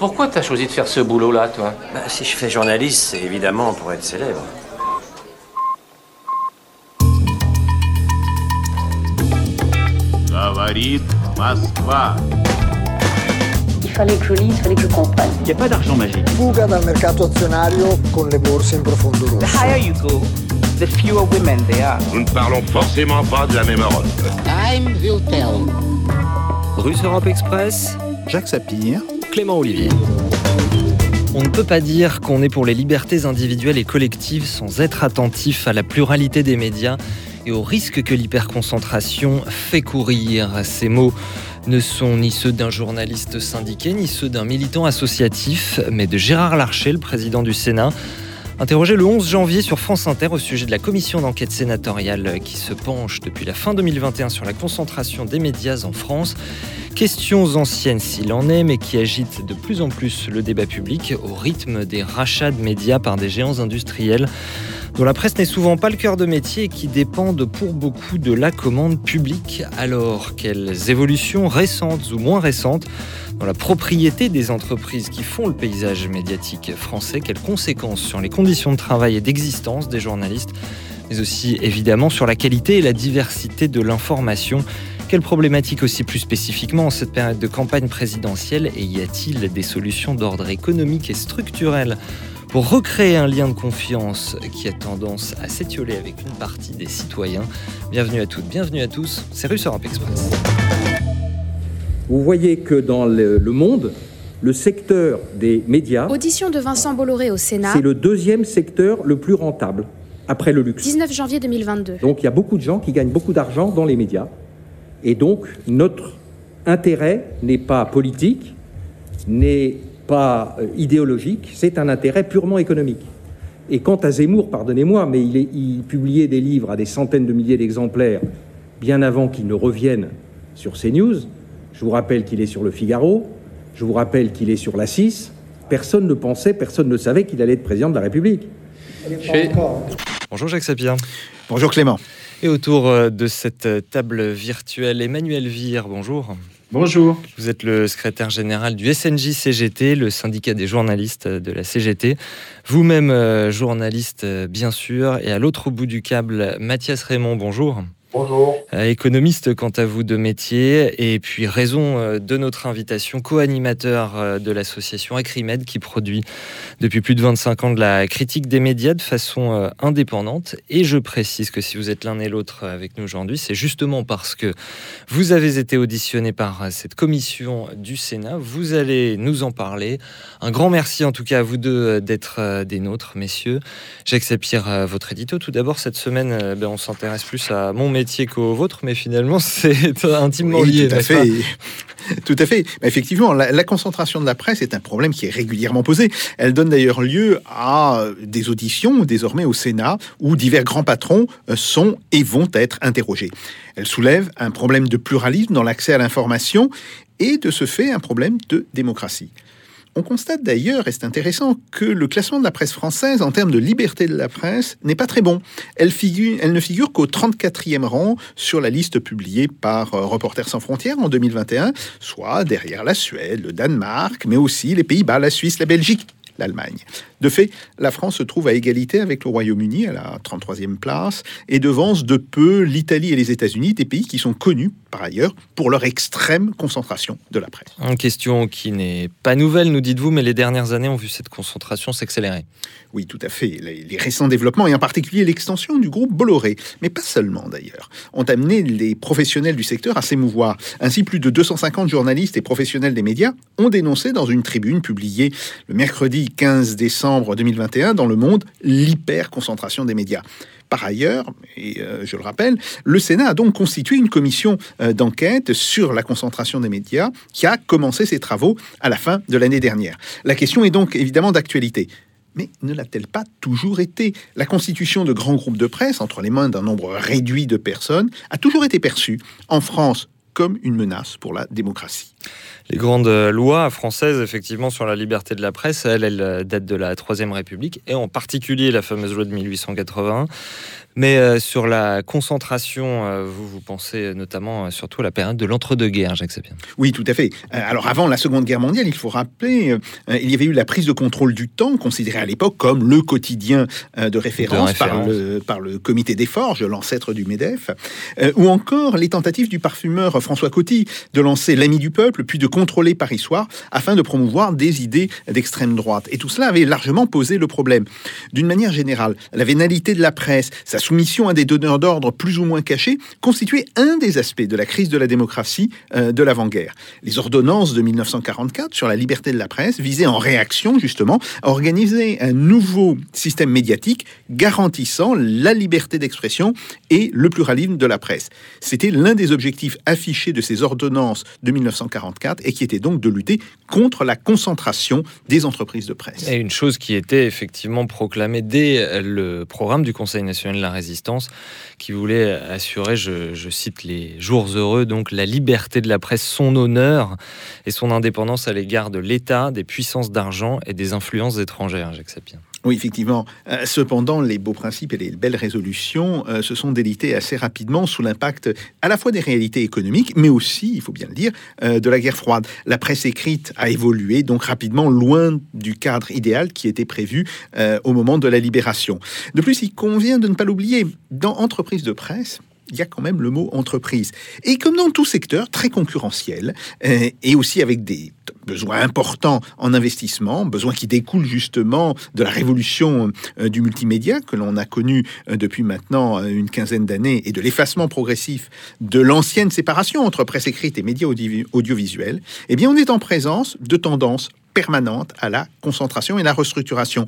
Pourquoi t'as choisi de faire ce boulot-là, toi bah, Si je fais journaliste, c'est évidemment pour être célèbre. Il fallait que je lise, il fallait que je comprenne. Il n'y a pas d'argent magique. Fuga dal mercato azionario con le borse in profondo rosso. The higher the fewer women there are. Nous ne parlons forcément pas de la même Europe. Time will tell. Russe Europe Express, Jacques Sapir, Clément Olivier. On ne peut pas dire qu'on est pour les libertés individuelles et collectives sans être attentif à la pluralité des médias et au risque que l'hyperconcentration fait courir. Ces mots ne sont ni ceux d'un journaliste syndiqué, ni ceux d'un militant associatif, mais de Gérard Larcher, le président du Sénat. Interrogé le 11 janvier sur France Inter au sujet de la commission d'enquête sénatoriale qui se penche depuis la fin 2021 sur la concentration des médias en France. Questions anciennes s'il en est, mais qui agitent de plus en plus le débat public au rythme des rachats de médias par des géants industriels dont la presse n'est souvent pas le cœur de métier et qui dépendent pour beaucoup de la commande publique. Alors, quelles évolutions récentes ou moins récentes dans la propriété des entreprises qui font le paysage médiatique français, quelles conséquences sur les conditions de travail et d'existence des journalistes, mais aussi évidemment sur la qualité et la diversité de l'information? Quelles problématiques aussi plus spécifiquement en cette période de campagne présidentielle? Et y a-t-il des solutions d'ordre économique et structurel pour recréer un lien de confiance qui a tendance à s'étioler avec une partie des citoyens? Bienvenue à toutes, bienvenue à tous, c'est Russe Europe Express. Vous voyez que dans le, le monde, le secteur des médias, Audition de Vincent Bolloré au Sénat, c'est le deuxième secteur le plus rentable, après le luxe. 19 janvier 2022. Donc il y a beaucoup de gens qui gagnent beaucoup d'argent dans les médias. Et donc notre intérêt n'est pas politique, n'est pas euh, idéologique, c'est un intérêt purement économique. Et quant à Zemmour, pardonnez-moi, mais il, est, il publiait des livres à des centaines de milliers d'exemplaires bien avant qu'il ne revienne sur CNews. Je vous rappelle qu'il est sur le Figaro, je vous rappelle qu'il est sur la 6. Personne ne pensait, personne ne savait qu'il allait être président de la République. Bonjour Jacques Sapir. Bonjour Clément. Et autour euh, de cette table virtuelle, Emmanuel Vire, bonjour. Bonjour. Vous êtes le secrétaire général du SNJ CGT, le syndicat des journalistes de la CGT. Vous-même euh, journaliste, euh, bien sûr. Et à l'autre bout du câble, Mathias Raymond, bonjour. Bonjour. Euh, économiste quant à vous de métier, et puis raison euh, de notre invitation, co-animateur euh, de l'association Acrimed qui produit depuis plus de 25 ans de la critique des médias de façon indépendante. Et je précise que si vous êtes l'un et l'autre avec nous aujourd'hui, c'est justement parce que vous avez été auditionné par cette commission du Sénat. Vous allez nous en parler. Un grand merci en tout cas à vous deux d'être des nôtres, messieurs. Jacques Sapir, votre édito. Tout d'abord, cette semaine, ben, on s'intéresse plus à mon métier qu'au vôtre, mais finalement, c'est intimement Oui, lié. tout à fait. Tout à fait. Mais Effectivement, la, la concentration de la presse est un problème qui est régulièrement posé. Elle donne d'ailleurs lieu à des auditions désormais au Sénat où divers grands patrons euh, sont et vont être interrogés. Elle soulève un problème de pluralisme dans l'accès à l'information et de ce fait un problème de démocratie. On constate d'ailleurs, et c'est intéressant, que le classement de la presse française en termes de liberté de la presse n'est pas très bon. Elle, ne figure qu'au 34e rang sur la liste publiée par euh, Reporters sans frontières en 2021, soit derrière la Suède, le Danemark, mais aussi les Pays-Bas, la Suisse, la Belgique, l'Allemagne. De fait, la France se trouve à égalité avec le Royaume-Uni à la 33e place et devance de peu l'Italie et les États-Unis, des pays qui sont connus par ailleurs pour leur extrême concentration de la presse. Une question qui n'est pas nouvelle, nous dites-vous, mais les dernières années ont vu cette concentration s'accélérer. Oui, tout à fait. Les, les récents développements, et en particulier l'extension du groupe Bolloré, mais pas seulement d'ailleurs, ont amené les professionnels du secteur à s'émouvoir. Ainsi, plus de 250 journalistes et professionnels des médias ont dénoncé dans une tribune publiée le mercredi 15 décembre 2021 dans Le Monde l'hyperconcentration des médias. Par ailleurs, et euh, je le rappelle, le Sénat a donc constitué une commission euh, d'enquête sur la concentration des médias qui a commencé ses travaux à la fin de l'année dernière. La question est donc évidemment d'actualité. Mais ne l'a-t-elle pas toujours été? La constitution de grands groupes de presse entre les mains d'un nombre réduit de personnes a toujours été perçue en France comme une menace pour la démocratie. Les grandes euh, lois françaises, effectivement, sur la liberté de la presse, elles, euh, datent de la Troisième République, et en particulier la fameuse loi de 1881. Mais euh, sur la concentration, euh, vous, vous pensez notamment euh, surtout à la période de l'entre-deux-guerres, Jacques Sapien. Oui, tout à fait. Alors avant la Seconde Guerre mondiale, il faut rappeler, il y avait eu la prise de contrôle du temps, considérée à l'époque comme le quotidien de référence, De Par, le, par le comité des forges, l'ancêtre du MEDEF, ou encore les tentatives du parfumeur François Coty de lancer l'ami du peuple, puis de contrôler Paris Soir, afin de promouvoir des idées d'extrême droite. Et tout cela avait largement posé le problème. D'une manière générale, la vénalité de la presse, sa soumission à des donneurs d'ordre plus ou moins cachés, constituait un des aspects de la crise de la démocratie euh, de l'avant-guerre. Les ordonnances de 1944 sur la liberté de la presse visaient en réaction justement à organiser un nouveau système médiatique garantissant la liberté d'expression et le pluralisme de la presse. C'était l'un des objectifs affichés de ces ordonnances de 1944 et qui était donc de lutter contre la concentration des entreprises de presse. Et une chose qui était effectivement proclamée dès le programme du Conseil national résistance, qui voulait assurer, je, cite les jours heureux, donc la liberté de la presse, son honneur et son indépendance à l'égard de l'État, des puissances d'argent et des influences étrangères, Jacques Sapien. Oui, effectivement. Euh, cependant, les beaux principes et les belles résolutions euh, se sont délités assez rapidement sous l'impact à la fois des réalités économiques, mais aussi, il faut bien le dire, euh, de la guerre froide. La presse écrite a évolué donc rapidement loin du cadre idéal qui était prévu au moment de la libération. De plus, il convient de ne pas l'oublier, dans entreprise de presse, il y a quand même le mot entreprise. Et comme dans tout secteur très concurrentiel, euh, et aussi avec des besoins importants en investissement, besoins qui découlent justement de la révolution euh, du multimédia que l'on a connu euh, depuis maintenant une quinzaine d'années et de l'effacement progressif de l'ancienne séparation entre presse écrite et médias audi- audiovisuels, eh bien on est en présence de tendances permanentes à la concentration et la restructuration.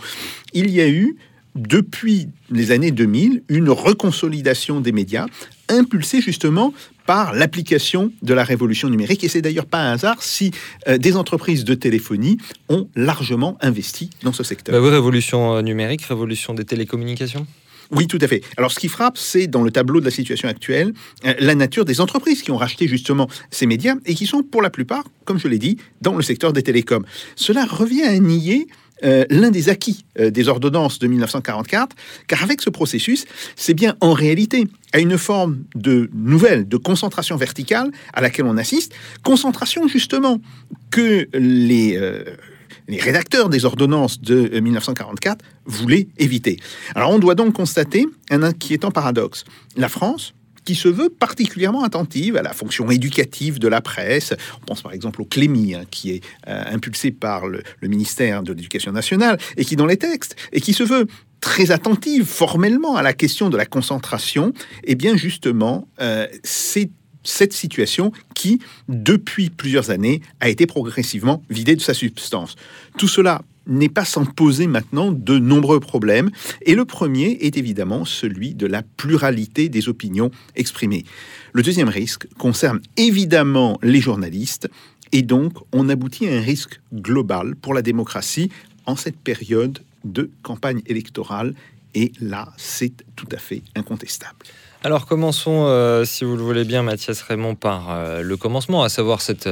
Il y a eu depuis les années 2000 une reconsolidation des médias impulsée justement par l'application de la révolution numérique. Et c'est d'ailleurs pas un hasard si euh, des entreprises de téléphonie ont largement investi dans ce secteur. Bah oui, révolution euh, numérique, révolution des télécommunications? Oui, tout à fait. Alors, ce qui frappe, c'est dans le tableau de la situation actuelle, euh, la nature des entreprises qui ont racheté justement ces médias et qui sont pour la plupart, comme je l'ai dit, dans le secteur des télécoms. Cela revient à nier euh, l'un des acquis euh, des ordonnances de 1944, car avec ce processus, c'est bien en réalité à une forme de nouvelle, de concentration verticale à laquelle on assiste, concentration justement que les... euh, les rédacteurs des ordonnances de euh, 1944 voulaient éviter. Alors on doit donc constater un inquiétant paradoxe. La France, qui se veut particulièrement attentive à la fonction éducative de la presse. On pense par exemple au Clémy, hein, qui est euh, impulsé par le, ministère de l'Éducation nationale, et qui dans les textes, et qui se veut très attentive formellement à la question de la concentration, et bien justement, euh, c'est cette situation qui, depuis plusieurs années, a été progressivement vidée de sa substance. Tout cela n'est pas sans poser maintenant de nombreux problèmes, et le premier est évidemment celui de la pluralité des opinions exprimées. Le deuxième risque concerne évidemment les journalistes, et donc on aboutit à un risque global pour la démocratie en cette période de campagne électorale, et là c'est tout à fait incontestable. Alors commençons, euh, si vous le voulez bien, Mathias Raymond, par euh, le commencement, à savoir cette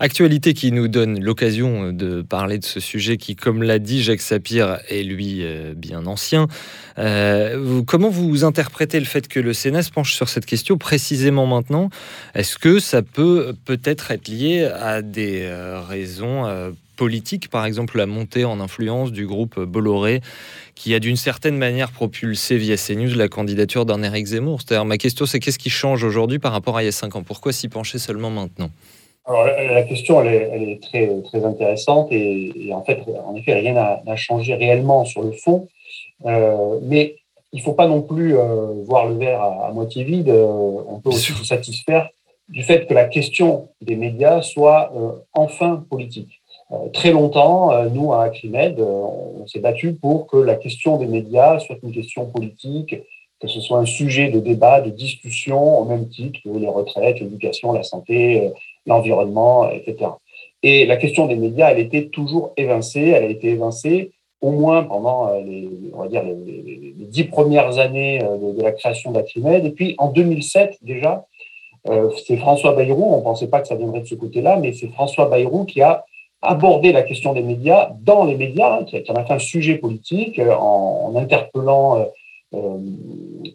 actualité qui nous donne l'occasion de parler de ce sujet qui, comme l'a dit Jacques Sapir, est lui euh, bien ancien. Euh, comment vous interprétez le fait que le Sénat se penche sur cette question précisément maintenant? Est-ce que ça peut peut-être être lié à des euh, raisons politiques, par exemple la montée en influence du groupe Bolloré qui a d'une certaine manière propulsé via CNews la candidature d'un Éric Zemmour. C'est-à-dire, ma question, c'est qu'est-ce qui change aujourd'hui par rapport à il y a cinq ans? Pourquoi s'y pencher seulement maintenant? Alors, la, question, elle est, elle est très, très intéressante et, et en fait, en effet, rien n'a changé réellement sur le fond. Euh, mais il ne faut pas non plus euh, voir le verre à, à moitié vide. Euh, on peut aussi se satisfaire du fait que la question des médias soit enfin politique. Euh, très longtemps, euh, nous, à Acrimed, euh, on s'est battu pour que la question des médias soit une question politique, que ce soit un sujet de débat, de discussion, au même titre que les retraites, l'éducation, la santé, l'environnement, etc. Et la question des médias, elle était toujours évincée. Elle a été évincée au moins pendant les, on va dire les, dix premières années de, de la création d'Acrimed. Et puis en 2007 déjà, c'est François Bayrou, on ne pensait pas que ça viendrait de ce côté-là, mais c'est François Bayrou qui a abordé la question des médias dans les médias, hein, qui, en a fait un sujet politique en, en interpellant euh,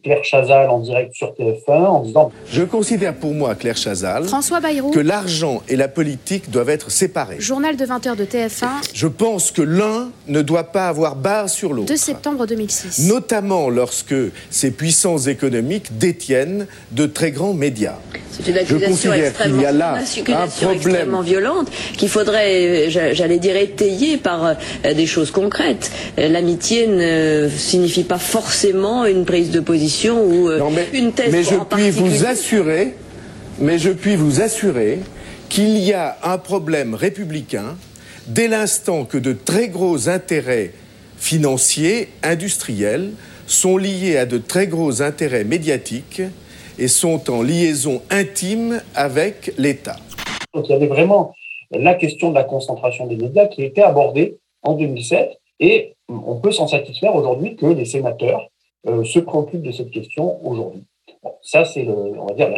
Claire Chazal en direct sur TF1 en disant Je considère pour moi, Claire Chazal, François Bayrou, que l'argent et la politique doivent être séparés. Journal de 20h de TF1. Je pense que l'un ne doit pas avoir barre sur l'autre. 2 septembre 2006. Notamment lorsque ces puissances économiques détiennent de très grands médias. C'est une accusation extrêmement, y a là un problème. extrêmement violente qu'il faudrait, j'allais dire, étayer par euh, des choses concrètes. Euh, l'amitié ne signifie pas forcément une prise de position ou euh, une thèse mais je puis vous assurer, mais je puis vous assurer qu'il y a un problème républicain dès l'instant que de très gros intérêts financiers, industriels, sont liés à de très gros intérêts médiatiques et sont en liaison intime avec l'État. Donc il y avait vraiment la question de la concentration des médias qui a été abordée en 2007 et on peut s'en satisfaire aujourd'hui que les sénateurs se préoccupent de cette question aujourd'hui. ça, c'est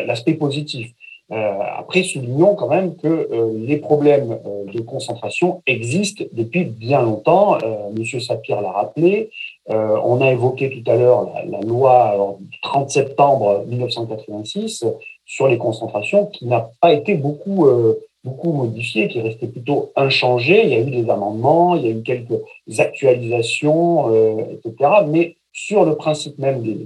l'aspect positif. Euh, après, soulignons quand même que euh, les problèmes euh, de concentration existent depuis bien longtemps. Monsieur Sapir l'a rappelé. on a évoqué tout à l'heure la, loi du 30 septembre 1986 sur les concentrations qui n'a pas été beaucoup beaucoup modifiée, qui est restée plutôt inchangée. Il y a eu des amendements, il y a eu quelques actualisations, etc. Mais sur le principe même des,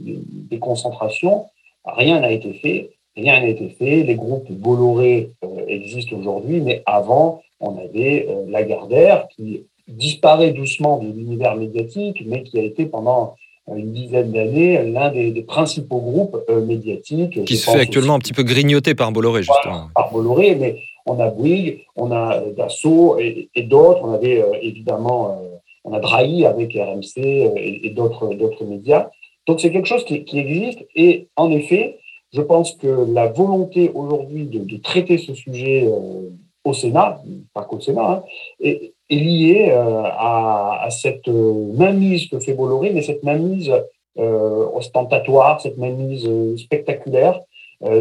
des concentrations, rien n'a été fait. Rien n'a été fait. Les groupes Bolloré euh, existent aujourd'hui, mais avant, on avait euh, Lagardère qui disparaît doucement de l'univers médiatique, mais qui a été pendant euh, une dizaine d'années l'un des, principaux groupes médiatiques. Qui se fait actuellement un petit peu grignoter par Bolloré, justement. Par, Bolloré, mais on a Bouygues, on a Dassault et, d'autres. On avait évidemment, on a Drahi avec RMC et, d'autres médias. Donc c'est quelque chose qui, existe et en effet, je pense que la volonté aujourd'hui de, traiter ce sujet euh, au Sénat, pas qu'au Sénat, hein, est, liée euh, à, cette mainmise que fait Bolloré, mais cette mainmise euh, ostentatoire, cette mainmise spectaculaire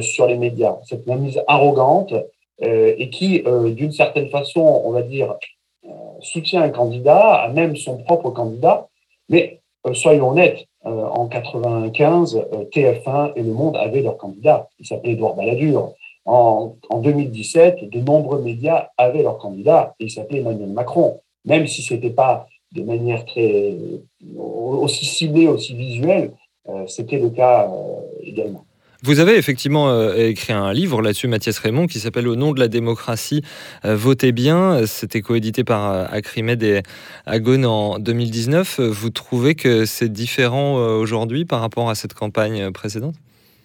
sur les médias, cette mainmise arrogante et qui, d'une certaine façon, on va dire, soutient un candidat, même son propre candidat, mais soyons honnêtes, euh, en 95, euh, TF1 et Le Monde avaient leur candidat. Il s'appelait Edouard Balladur. En, en, 2017, de nombreux médias avaient leur candidat et il s'appelait Emmanuel Macron. Même si ce n'était pas de manière très aussi ciblée, aussi visuelle, euh, c'était le cas également. Vous avez effectivement euh, écrit un livre là-dessus, Mathias Raymond, qui s'appelle Au nom de la démocratie, euh, votez bien. C'était coédité par euh, Acrimed et Agone en 2019. Vous trouvez que c'est différent aujourd'hui par rapport à cette campagne précédente?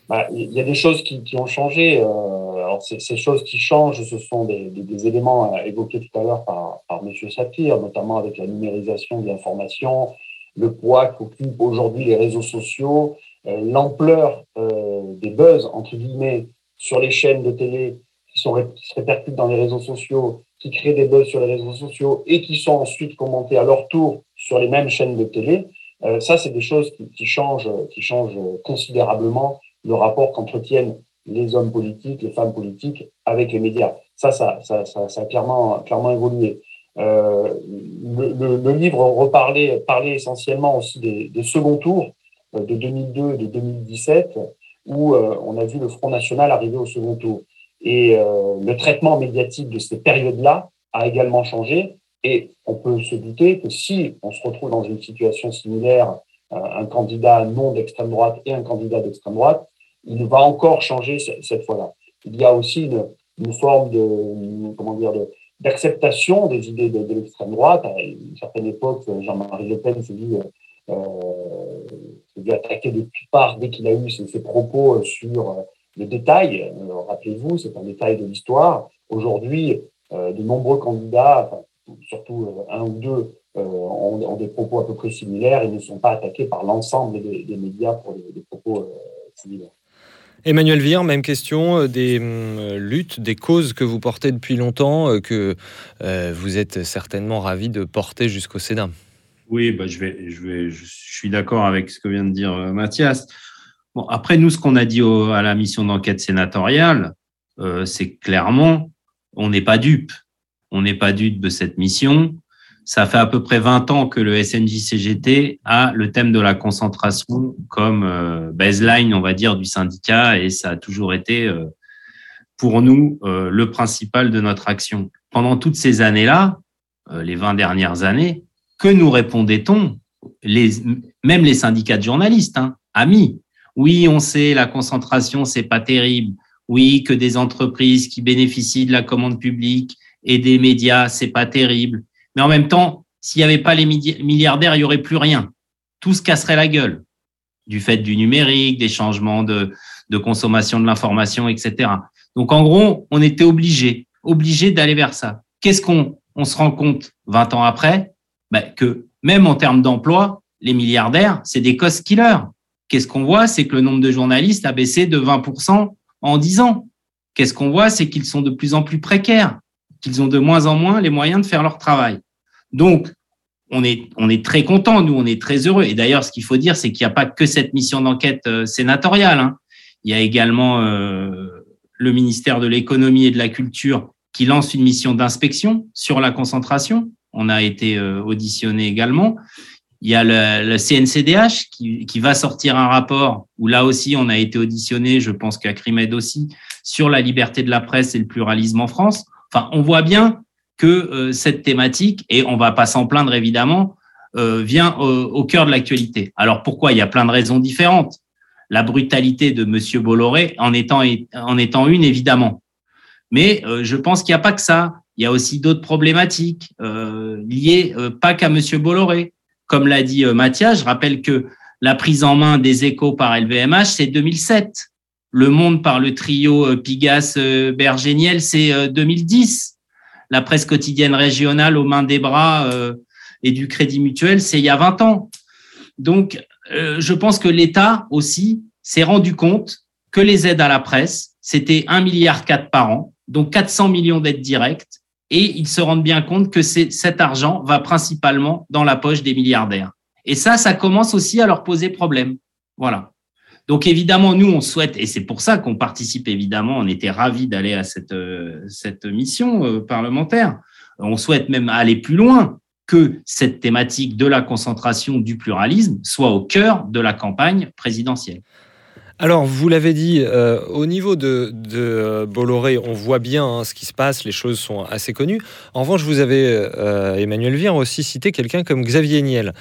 Bah, il y a des choses qui, ont changé. alors ces, choses qui changent, ce sont des, éléments évoqués tout à l'heure par, M. Sapir, notamment avec la numérisation de l'information, le poids qu'occupent aujourd'hui les réseaux sociaux, l'ampleur euh, des buzz, entre guillemets, sur les chaînes de télé qui, sont, se répercutent dans les réseaux sociaux, qui créent des buzz sur les réseaux sociaux et qui sont ensuite commentés à leur tour sur les mêmes chaînes de télé, euh, ça, c'est des choses qui, changent, qui changent considérablement le rapport qu'entretiennent les hommes politiques, les femmes politiques avec les médias. Ça, ça, ça, ça, a clairement, clairement évolué. Euh, le, livre reparlait, parlait essentiellement aussi des, des seconds tours, euh, de 2002 et de 2017, où euh, on a vu le Front National arriver au second tour. Et euh, le traitement médiatique de ces périodes-là a également changé. Et on peut se douter que si on se retrouve dans une situation similaire, un candidat non d'extrême droite et un candidat d'extrême droite, il va encore changer cette fois-là. Il y a aussi une, forme de, comment dire, d'acceptation des idées de, l'extrême droite. À une certaine époque, Jean-Marie Le Pen s'est dit euh, lui attaquer de toutes parts dès qu'il a eu ses, propos euh, sur euh, le détail. Rappelez-vous, c'est un détail de l'histoire. Aujourd'hui, de nombreux candidats, surtout un ou deux, ont, des propos à peu près similaires et ne sont pas attaqués par l'ensemble des, médias pour des, propos similaires. Emmanuel Vire, même question, des hum, luttes, des causes que vous portez depuis longtemps, que vous êtes certainement ravi de porter jusqu'au Sénat. Oui, bah, je, vais, je, vais, je suis d'accord avec ce que vient de dire euh, Mathias. Bon, après, nous, ce qu'on a dit à la mission d'enquête sénatoriale, euh, c'est clairement, on n'est pas dupe. On n'est pas dupe de cette mission. Ça fait à peu près 20 ans que le SNJ-CGT a le thème de la concentration comme euh, baseline, on va dire, du syndicat, et ça a toujours été, euh, pour nous, le principal de notre action. Pendant toutes ces années-là, les 20 dernières années, que nous répondait-on? Même les syndicats de journalistes, hein, amis, oui, on sait, la concentration, c'est pas terrible. Oui, que des entreprises qui bénéficient de la commande publique et des médias, c'est pas terrible. Mais en même temps, s'il n'y avait pas les milliardaires, il y aurait plus rien. Tout se casserait la gueule du fait du numérique, des changements de, consommation de l'information, etc. Donc, en gros, on était obligé, obligé d'aller vers ça. Qu'est-ce qu'on on se rend compte 20 ans après? Ben, Que même en termes d'emploi, les milliardaires, c'est des cost killers qu'est-ce qu'on voit C'est que le nombre de journalistes a baissé de 20% en 10 ans. Qu'est-ce qu'on voit C'est qu'ils sont de plus en plus précaires, qu'ils ont de moins en moins les moyens de faire leur travail. Donc, on est, on est très content, nous, on est très heureux. Et d'ailleurs, ce qu'il faut dire, c'est qu'il n'y a pas que cette mission d'enquête euh, sénatoriale. Hein. Il y a également euh, le ministère de l'économie et de la culture qui lance une mission d'inspection sur la concentration. On a été euh, auditionné également. Il y a le, CNCDH qui, va sortir un rapport où là aussi on a été auditionné, je pense qu'à Crimed aussi, sur la liberté de la presse et le pluralisme en France. Enfin, on voit bien que euh, cette thématique, et on va pas s'en plaindre évidemment, euh, vient au cœur de l'actualité. Alors pourquoi? Il y a plein de raisons différentes. La brutalité de Monsieur Bolloré en étant, en étant une, évidemment. Mais euh, je pense qu'il n'y a pas que ça. Il y a aussi d'autres problématiques liées pas qu'à Monsieur Bolloré. Comme l'a dit euh, Mathias, je rappelle que la prise en main des échos par LVMH, c'est 2007. Le Monde par le trio euh, Pigas-Bergéniel, c'est 2010. Euh, la presse quotidienne régionale aux mains des bras et du Crédit Mutuel, c'est il y a 20 ans. Donc, je pense que l'État aussi s'est rendu compte que les aides à la presse, c'était 1,4 milliard par an, donc 400 millions d'aides directes, et ils se rendent bien compte que cet argent va principalement dans la poche des milliardaires. Et ça, ça commence aussi à leur poser problème. Voilà. Donc évidemment, nous, on souhaite, et c'est pour ça qu'on participe évidemment, on était ravis d'aller à cette, euh, mission euh, parlementaire. On souhaite même aller plus loin que cette thématique de la concentration du pluralisme soit au cœur de la campagne présidentielle. Alors, vous l'avez dit, euh, au niveau de, euh, Bolloré, on voit bien hein, ce qui se passe, les choses sont assez connues. En revanche, vous avez, euh, Emmanuel Vire, aussi cité quelqu'un comme Xavier Niel,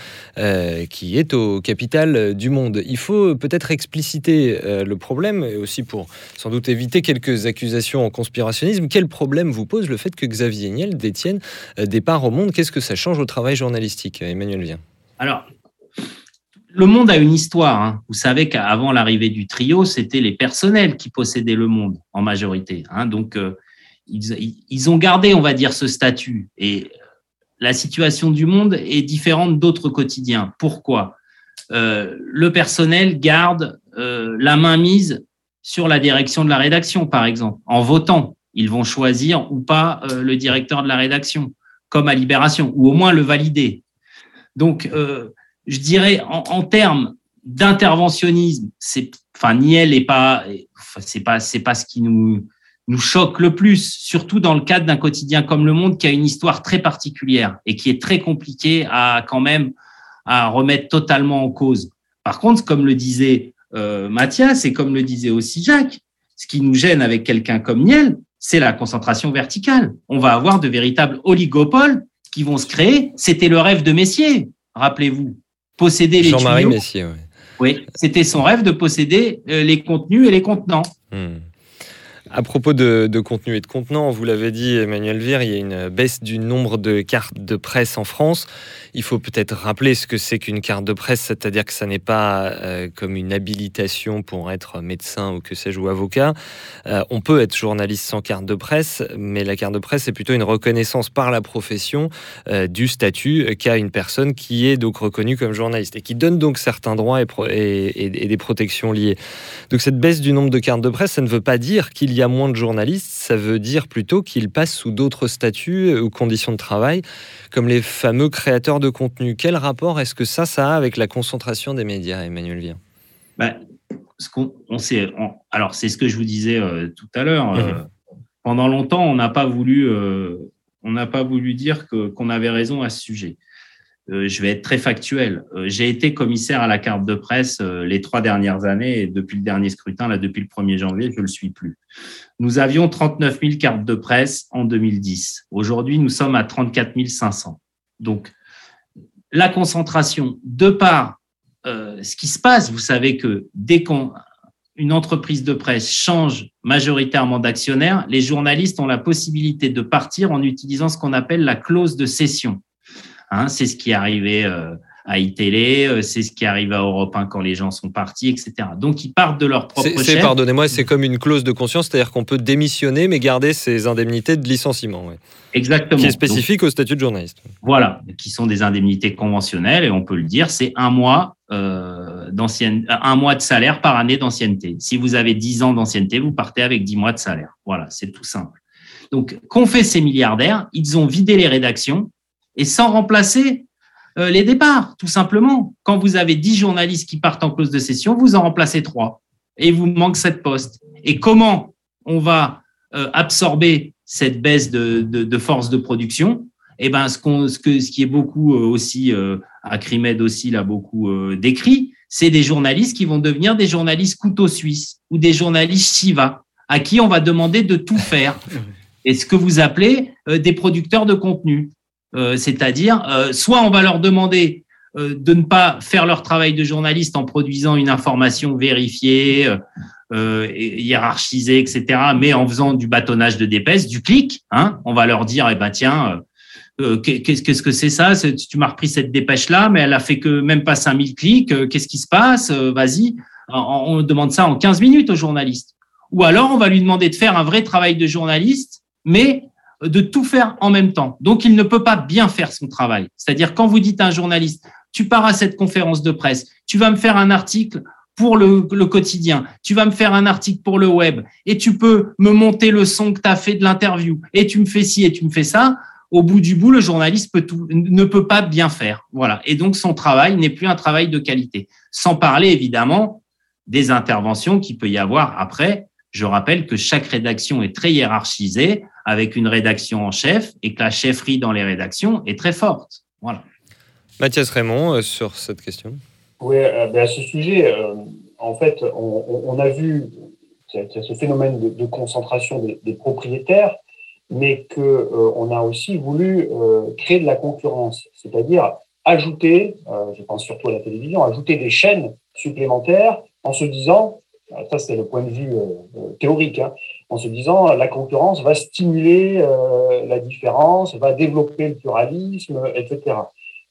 qui est au capital du monde. Il faut peut-être expliciter le problème, et aussi pour sans doute éviter quelques accusations en conspirationnisme. Quel problème vous pose le fait que Xavier Niel détienne des parts au monde? Qu'est-ce que ça change au travail journalistique, Emmanuel Vire? Alors, le monde a une histoire. Hein. Vous savez qu'avant l'arrivée du trio, c'était les personnels qui possédaient le monde en majorité. Hein. Donc, euh, ils, ont gardé, on va dire, ce statut. Et la situation du monde est différente d'autres quotidiens. Pourquoi? Euh, Le personnel garde euh, la main mise sur la direction de la rédaction, par exemple, en votant. Ils vont choisir ou pas le directeur de la rédaction, comme à Libération, ou au moins le valider. Donc, je dirais, en, termes d'interventionnisme, c'est, enfin, Niel est pas, c'est pas, c'est pas ce qui nous, nous choque le plus, surtout dans le cadre d'un quotidien comme Le Monde qui a une histoire très particulière et qui est très compliqué à quand même à remettre totalement en cause. Par contre, comme le disait euh, Mathias et comme le disait aussi Jacques, ce qui nous gêne avec quelqu'un comme Niel, c'est la concentration verticale. On va avoir de véritables oligopoles qui vont se créer. C'était le rêve de Messier, rappelez-vous posséder les Jean-Marie Messier. Oui, c'était son rêve de posséder euh, les contenus et les contenants. Hmm. À propos de, contenu et de contenant, vous l'avez dit, Emmanuel Vire, il y a une baisse du nombre de cartes de presse en France. Il faut peut-être rappeler ce que c'est qu'une carte de presse, c'est-à-dire que ça n'est pas euh, comme une habilitation pour être médecin ou que sais-je ou avocat. Euh, on peut être journaliste sans carte de presse, mais la carte de presse est plutôt une reconnaissance par la profession euh, du statut qu'a une personne qui est donc reconnue comme journaliste et qui donne donc certains droits et, des protections liées. Donc cette baisse du nombre de cartes de presse, ça ne veut pas dire qu'il y a moins de journalistes, ça veut dire plutôt qu'ils passent sous d'autres statuts ou conditions de travail, comme les fameux créateurs de contenu. Quel rapport est-ce que ça, ça a avec la concentration des médias, Emmanuel Vien? Ben, ce qu'on on sait, alors c'est ce que je vous disais tout à l'heure. pendant longtemps, on n'a pas voulu, on n'a pas voulu dire que qu'on avait raison à ce sujet. Euh, je vais être très factuel. Euh, j'ai été commissaire à la carte de presse euh, les trois dernières années et depuis le dernier scrutin, là, depuis le 1er janvier, je ne le suis plus. Nous avions 39 000 cartes de presse en 2010. Aujourd'hui, nous sommes à 34 500. Donc, la concentration, de par ce qui se passe, vous savez que dès qu'une entreprise de presse change majoritairement d'actionnaire, les journalistes ont la possibilité de partir en utilisant ce qu'on appelle la clause de cession. Hein, c'est ce qui est arrivé euh, à iTélé, euh, c'est ce qui arrive à Europe 1 quand les gens sont partis, etc. Donc ils partent de leur propre C'est, pardonnez-moi, c'est comme une clause de conscience, c'est-à-dire qu'on peut démissionner mais garder ses indemnités de licenciement. Exactement. Qui est spécifique au statut de journaliste. Voilà, qui sont des indemnités conventionnelles et on peut le dire, c'est un mois euh, un mois de salaire par année d'ancienneté. Si vous avez 10 ans d'ancienneté, vous partez avec 10 mois de salaire. Voilà, c'est tout simple. Donc, qu'ont fait ces milliardaires? Ils ont vidé les rédactions et sans remplacer euh, les départs, tout simplement. Quand vous avez 10 journalistes qui partent en clause de session, vous en remplacez 3 et il vous manque 7 postes. Et comment on va euh, absorber cette baisse de, de, force de production? Eh ben, ce, qu'on, ce, que, ce qui est beaucoup euh, aussi, à Crimed aussi l'a beaucoup décrit, c'est des journalistes qui vont devenir des journalistes couteau suisse ou des journalistes Shiva, à qui on va demander de tout faire. Et ce que vous appelez des producteurs de contenu. Euh, c'est-à-dire, euh, soit on va leur demander euh, de ne pas faire leur travail de journaliste en produisant une information vérifiée, hiérarchisée, etc., mais en faisant du bâtonnage de dépêche, du clic. Hein, on va leur dire, eh ben tiens, qu'est-ce que c'est ça? Tu m'as repris cette dépêche-là, mais elle a fait que même pas 5000 clics. Qu'est-ce qui se passe? Vas-y. On demande ça en 15 minutes au journaliste. Ou alors, on va lui demander de faire un vrai travail de journaliste, mais de tout faire en même temps. Donc, il ne peut pas bien faire son travail. C'est-à-dire, quand vous dites à un journaliste, tu pars à cette conférence de presse, tu vas me faire un article pour le, quotidien, tu vas me faire un article pour le web, et tu peux me monter le son que tu as fait de l'interview, et tu me fais ci et tu me fais ça, au bout du bout, le journaliste ne peut pas bien faire. Voilà. Et donc, son travail n'est plus un travail de qualité. Sans parler, évidemment, des interventions qu'il peut y avoir après. Je rappelle que chaque rédaction est très hiérarchisée avec une rédaction en chef et que la chefferie dans les rédactions est très forte. Voilà. Mathias Raymond, euh, sur cette question. Oui, euh, ben, à ce sujet, euh, en fait, on, a vu ce phénomène de, concentration des, propriétaires, mais qu'on a aussi voulu créer de la concurrence, c'est-à-dire ajouter, je pense surtout à la télévision, ajouter des chaînes supplémentaires en se disant, ça c'est le point de vue théorique, hein, en se disant la concurrence va stimuler euh, la différence, va développer le pluralisme, etc.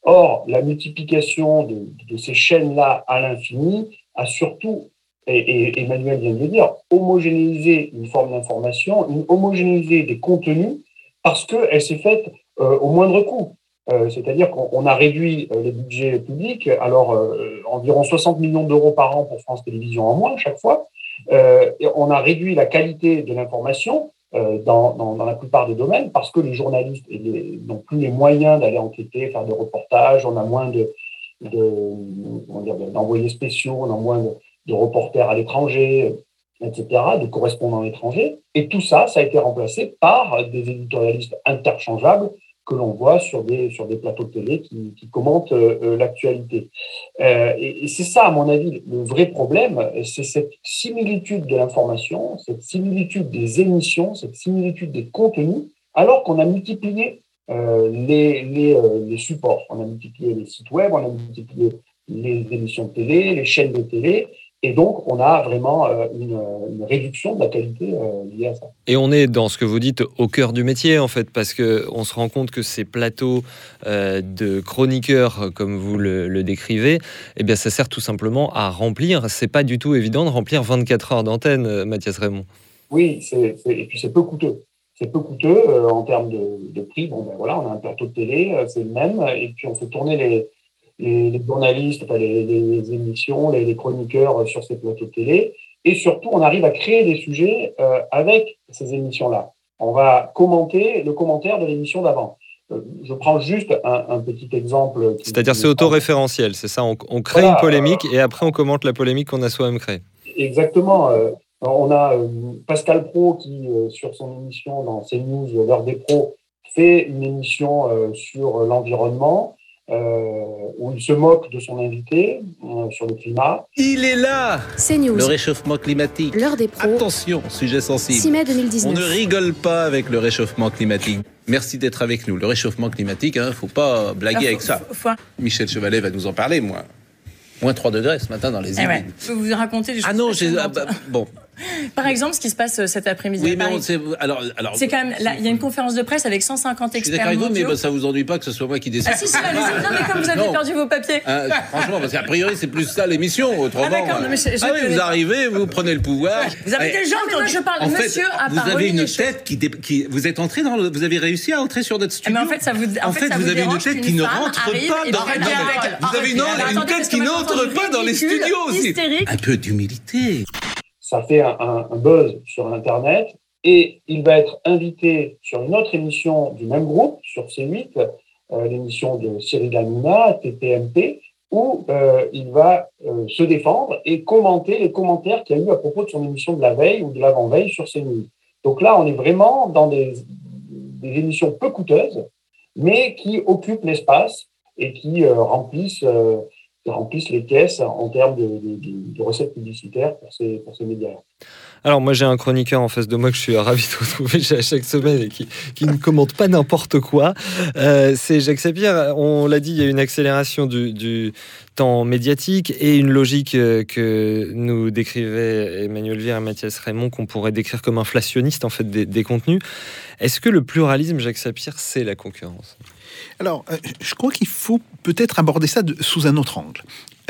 Or, la multiplication de, ces chaînes-là à l'infini a surtout, et, Emmanuel vient de le dire, homogénéisé une forme d'information, une homogénéisé des contenus, parce qu'elle s'est faite euh, au moindre coût. Euh, c'est-à-dire qu'on a réduit les budgets publics, alors environ 60 millions d'euros par an pour France Télévisions en moins chaque fois, euh, on a réduit la qualité de l'information euh, dans, la plupart des domaines parce que les journalistes n'ont plus les moyens d'aller enquêter, faire des reportages, on a moins de, d'envoyés spéciaux, on a moins de, reporters à l'étranger, etc., de correspondants à l'étranger. Et tout ça, ça a été remplacé par des éditorialistes interchangeables que l'on voit sur des, sur des plateaux de télé qui, qui commentent euh, euh, l'actualité. Euh, et, c'est ça, à mon avis, le vrai problème, c'est cette similitude de l'information, cette similitude des émissions, cette similitude des contenus, alors qu'on a multiplié les, les, les, supports. On a multiplié les sites web, on a multiplié les émissions de télé, les chaînes de télé, et donc, on a vraiment euh, une, réduction de la qualité euh, liée à ça. Et on est dans ce que vous dites au cœur du métier, en fait, parce qu'on se rend compte que ces plateaux euh, de chroniqueurs, comme vous le, décrivez, eh bien, ça sert tout simplement à remplir. C'est pas du tout évident de remplir 24 heures d'antenne, Mathias Raymond. Oui, et puis c'est peu coûteux. C'est peu coûteux en termes de, de, prix. Bon, ben voilà, on a un plateau de télé, c'est le même, et puis on fait tourner les, les, journalistes, les, émissions, les, chroniqueurs sur ces plateaux de télé. Et surtout, on arrive à créer des sujets euh, avec ces émissions-là. On va commenter le commentaire de l'émission d'avant. Euh, je prends juste un, petit exemple. C'est-à-dire c'est autoréférentiel, c'est ça? On, crée une polémique et après on commente la polémique qu'on a soi-même créée. exactement. on a Pascal Pro qui, sur son émission dans CNews, l'heure des pros, fait une émission sur l'environnement. Où il se moque de son invité sur le climat. Il est là C'est news. Le réchauffement climatique. L'heure des pros. Attention, sujet sensible. 6 mai 2019. On ne rigole pas avec le réchauffement climatique. Merci d'être avec nous. Le réchauffement climatique, hein, faut pas blaguer Ah, avec ça. faut- faut- Michel Chevalet va nous en parler, moi. Moins 3 degrés ce matin dans les Eh îles. ouais. Je peux vous raconter des choses. Ah non, j'ai. ah passionnantes. bah, bon. Par exemple, ce qui se passe euh, cet après-midi Oui, mais on sait. Alors, alors. C'est quand même. là, Il y a une conférence de presse avec 150 Je suis experts d'accord avec vous, mais bah, ça vous ennuie pas que ce soit moi qui décide. Ah si, si, allez-y. Non, mais comme vous avez Non. perdu vos papiers. Hein, franchement, parce qu'a priori, c'est plus ça l'émission. Autrement, Ah, d'accord, non, mais je- je ah oui, vous pas. arrivez, vous prenez le pouvoir. Vous avez Eh, déjà entendu Je parle. En fait, Monsieur a vous avez une tête qui, dé- qui- vous êtes entré dans le, vous avez réussi à entrer sur notre Eh, studio. Mais en fait, ça vous. En fait, ça vous avez une tête qui ne rentre pas dans. Vous avez une, tête qui n'entre pas dans les studios aussi. hystérique. Un peu d'humilité. Ça fait un, buzz sur Internet et il va être invité sur une autre émission du même groupe, sur C8, euh, l'émission de Cyril Hanouna, TPMP, où euh, il va euh, se défendre et commenter les commentaires qu'il y a eu à propos de son émission de la veille ou de l'avant-veille sur CNews. Donc là, on est vraiment dans des, émissions peu coûteuses, mais qui occupent l'espace et qui remplissent, remplissent les caisses en termes de, recettes publicitaires pour ces, pour ces médias. Alors moi j'ai un chroniqueur en face de moi que je suis ravi de retrouver chaque semaine et qui, qui ne commente pas n'importe quoi. Euh, c'est Jacques Sapir. On l'a dit, il y a une accélération du, du temps médiatique et une logique euh, que nous décrivaient Emmanuel Vire et Mathias Raymond qu'on pourrait décrire comme inflationniste en fait des, des contenus. Est-ce que le pluralisme, Jacques Sapir, c'est la concurrence? Alors, euh, je crois qu'il faut peut-être aborder ça de- sous un autre angle.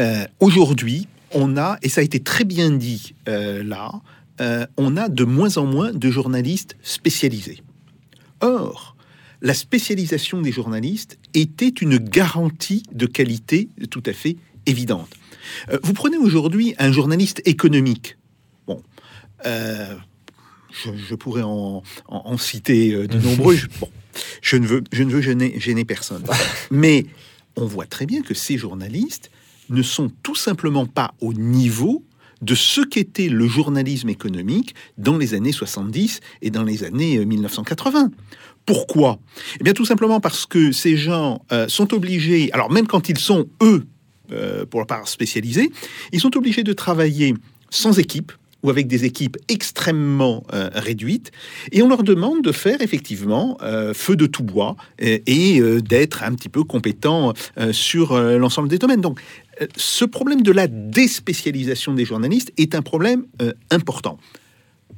Euh, Aujourd'hui, on a, et ça a été très bien dit euh, là, euh, on a de moins en moins de journalistes spécialisés. Or, la spécialisation des journalistes était une garantie de qualité tout à fait évidente. Vous prenez aujourd'hui un journaliste économique. Bon, je, je pourrais en, en- en citer de nombreux. Bon, je ne veux, je ne veux gêner, gêner personne. Mais on voit très bien que ces journalistes ne sont tout simplement pas au niveau de ce qu'était le journalisme économique dans les années 70 et dans les années euh, 1980. Pourquoi? Eh bien tout simplement parce que ces gens euh, sont obligés, alors même quand ils sont, eux, euh, pour la part spécialisés, ils sont obligés de travailler sans équipe ou avec des équipes extrêmement euh, réduites, et on leur demande de faire effectivement euh, feu de tout bois et euh, d'être un petit peu compétents sur l'ensemble des domaines. Donc, ce problème de la déspécialisation des journalistes est un problème important.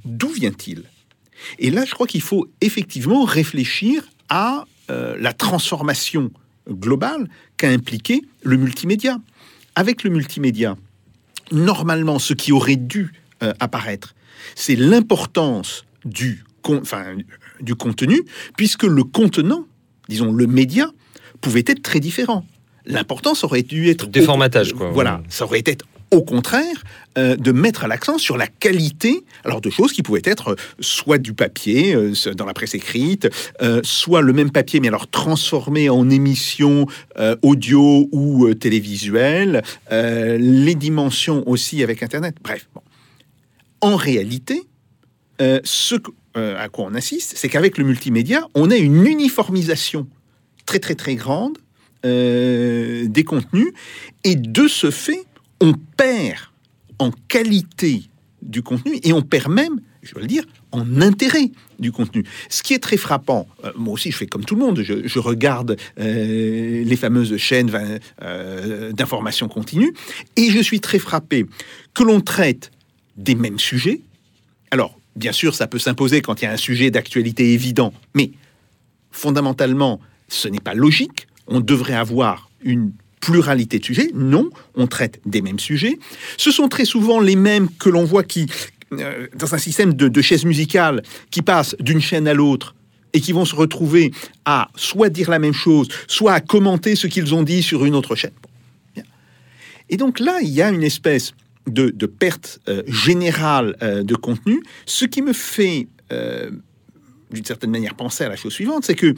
D'où vient-il? Et là, je crois qu'il faut effectivement réfléchir à la transformation globale qu'a impliqué le multimédia. Avec le multimédia, normalement, ce qui aurait dû euh, apparaître, c'est l'importance du, con- enfin, du contenu, puisque le contenant, disons le média, pouvait être très différent. L'importance aurait dû être... Déformatage, quoi. Voilà, ça aurait été au contraire euh, de mettre l'accent sur la qualité alors de choses qui pouvaient être euh, soit du papier euh, dans la presse écrite, euh, soit le même papier mais alors transformé en émission audio ou télévisuelle, les dimensions aussi avec Internet. Bref, bon. En réalité, euh, ce euh, à quoi on assiste, c'est qu'avec le multimédia, on a une uniformisation très très très grande euh, des contenus et de ce fait, on perd en qualité du contenu et on perd même, je veux le dire, en intérêt du contenu. Ce qui est très frappant, moi aussi je fais comme tout le monde, je, regarde les fameuses chaînes d'information continue et je suis très frappé que l'on traite des mêmes sujets. Alors, bien sûr, ça peut s'imposer quand il y a un sujet d'actualité évident, mais fondamentalement, ce n'est pas logique. On devrait avoir une pluralité de sujets. Non, on traite des mêmes sujets. Ce sont très souvent les mêmes que l'on voit qui, euh, dans un système de, de chaises musicales, qui passent d'une chaîne à l'autre et qui vont se retrouver à soit dire la même chose, soit à commenter ce qu'ils ont dit sur une autre chaîne. Et donc là, il y a une espèce de, perte euh, générale euh, de contenu, ce qui me fait, euh, d'une certaine manière, penser à la chose suivante, c'est que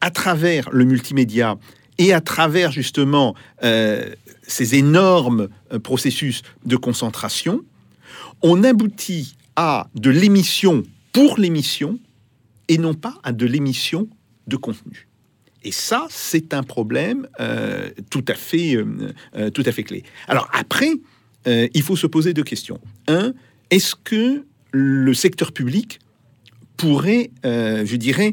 à travers le multimédia et à travers justement ces énormes processus de concentration, on aboutit à de l'émission pour l'émission et non pas à de l'émission de contenu. Et ça, c'est un problème tout, à fait, tout à fait clé. Alors après, euh, il faut se poser deux questions. Un, est-ce que le secteur public pourrait, euh, je dirais,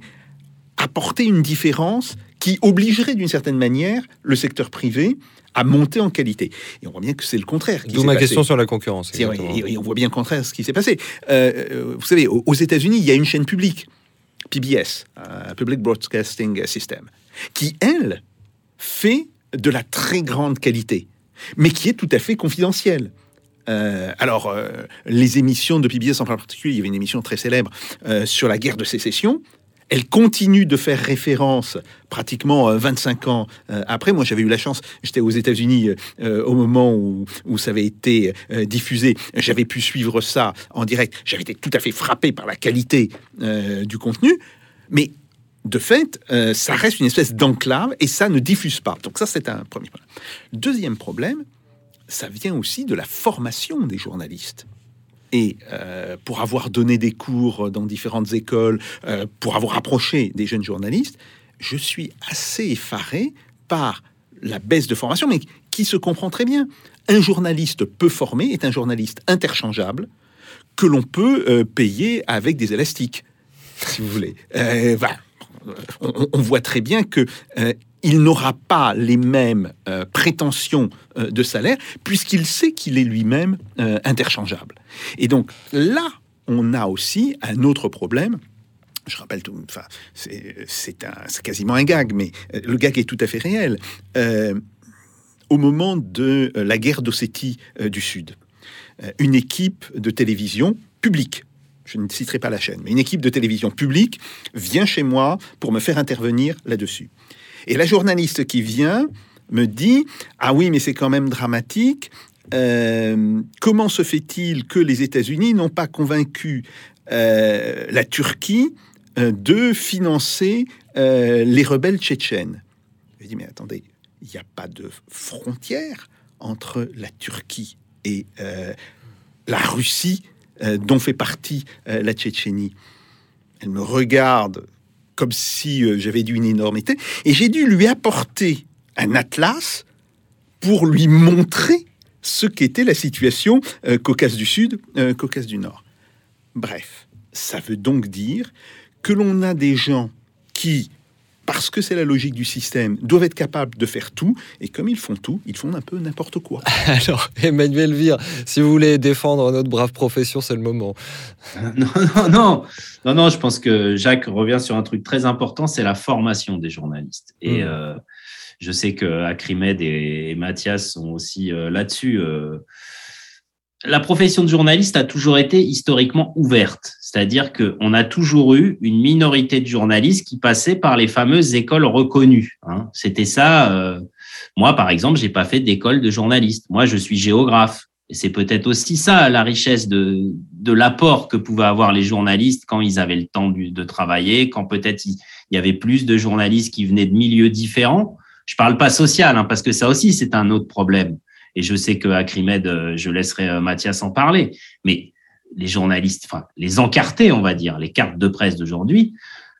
apporter une différence qui obligerait d'une certaine manière le secteur privé à monter en qualité? Et on voit bien que c'est le contraire. D'où ma passé. question sur la concurrence. Et- et on voit bien le contraire de ce qui s'est passé. Euh, vous savez, aux aux États-Unis, il y a une chaîne publique, PBS, euh, Public Broadcasting System, qui, elle, fait de la très grande qualité, mais qui est tout à fait confidentielle. Euh, alors, euh, les émissions de PBS en particulier, il y avait une émission très célèbre euh, sur la guerre de sécession. Elle continue de faire référence pratiquement euh, 25 ans après. Moi, j'avais eu la chance, j'étais aux États-Unis au moment où, où ça avait été diffusé. J'avais pu suivre ça en direct. J'avais été tout à fait frappé par la qualité du contenu. Mais de fait, euh, ça reste une espèce d'enclave et ça ne diffuse pas. Donc ça, c'est un premier problème. Deuxième problème, ça vient aussi de la formation des journalistes. Et euh, pour avoir donné des cours dans différentes écoles, euh, pour avoir approché des jeunes journalistes, je suis assez effaré par la baisse de formation, mais qui se comprend très bien. Un journaliste peu formé est un journaliste interchangeable que l'on peut payer avec des élastiques, si vous voulez. Voilà. On, voit très bien que euh, il n'aura pas les mêmes euh, prétentions euh, de salaire puisqu'il sait qu'il est lui-même interchangeable. Et donc là, on a aussi un autre problème. Je rappelle tout, enfin, c'est quasiment un gag, mais le gag est tout à fait réel. Au moment de la guerre d'Ossétie du Sud, une équipe de télévision publique, je ne citerai pas la chaîne, mais une équipe de télévision publique vient chez moi pour me faire intervenir là-dessus. Et la journaliste qui vient me dit Ah oui, mais c'est quand même dramatique. Euh, comment se fait-il que les États-Unis n'ont pas convaincu euh, la Turquie euh, de financer les rebelles tchétchènes? Je dis Mais attendez, il n'y a pas de frontière entre la Turquie et la Russie, euh, dont fait partie euh, la Tchétchénie. Elle me regarde comme si euh, j'avais dû une énormité, et j'ai dû lui apporter un atlas pour lui montrer ce qu'était la situation Caucase du Sud, Caucase du Nord. Bref, ça veut donc dire que l'on a des gens qui, parce que c'est la logique du système, doivent être capables de faire tout, et comme ils font tout, ils font un peu n'importe quoi. Alors, Emmanuel Vire, si vous voulez défendre notre brave profession, c'est le moment. Non, non, non, non, non, je pense que Jacques revient sur un truc très important, c'est la formation des journalistes. Et Mm. euh, je sais que Acrimed et, et Mathias sont aussi euh, là-dessus. euh. La profession de journaliste a toujours été historiquement ouverte, c'est-à-dire qu'on a toujours eu une minorité de journalistes qui passaient par les fameuses écoles reconnues. hein. C'était ça. euh, Moi, par exemple, j'ai pas fait d'école de journaliste. Moi, je suis géographe. Et c'est peut-être aussi ça la richesse de, de l'apport que pouvaient avoir les journalistes quand ils avaient le temps de travailler, quand peut-être il y avait plus de journalistes qui venaient de milieux différents. Je parle pas social, hein, parce que ça aussi c'est un autre problème. Et je sais que Crimed, euh, je laisserai euh, Mathias en parler. Mais les journalistes, enfin les encartés, on va dire, les cartes de presse d'aujourd'hui,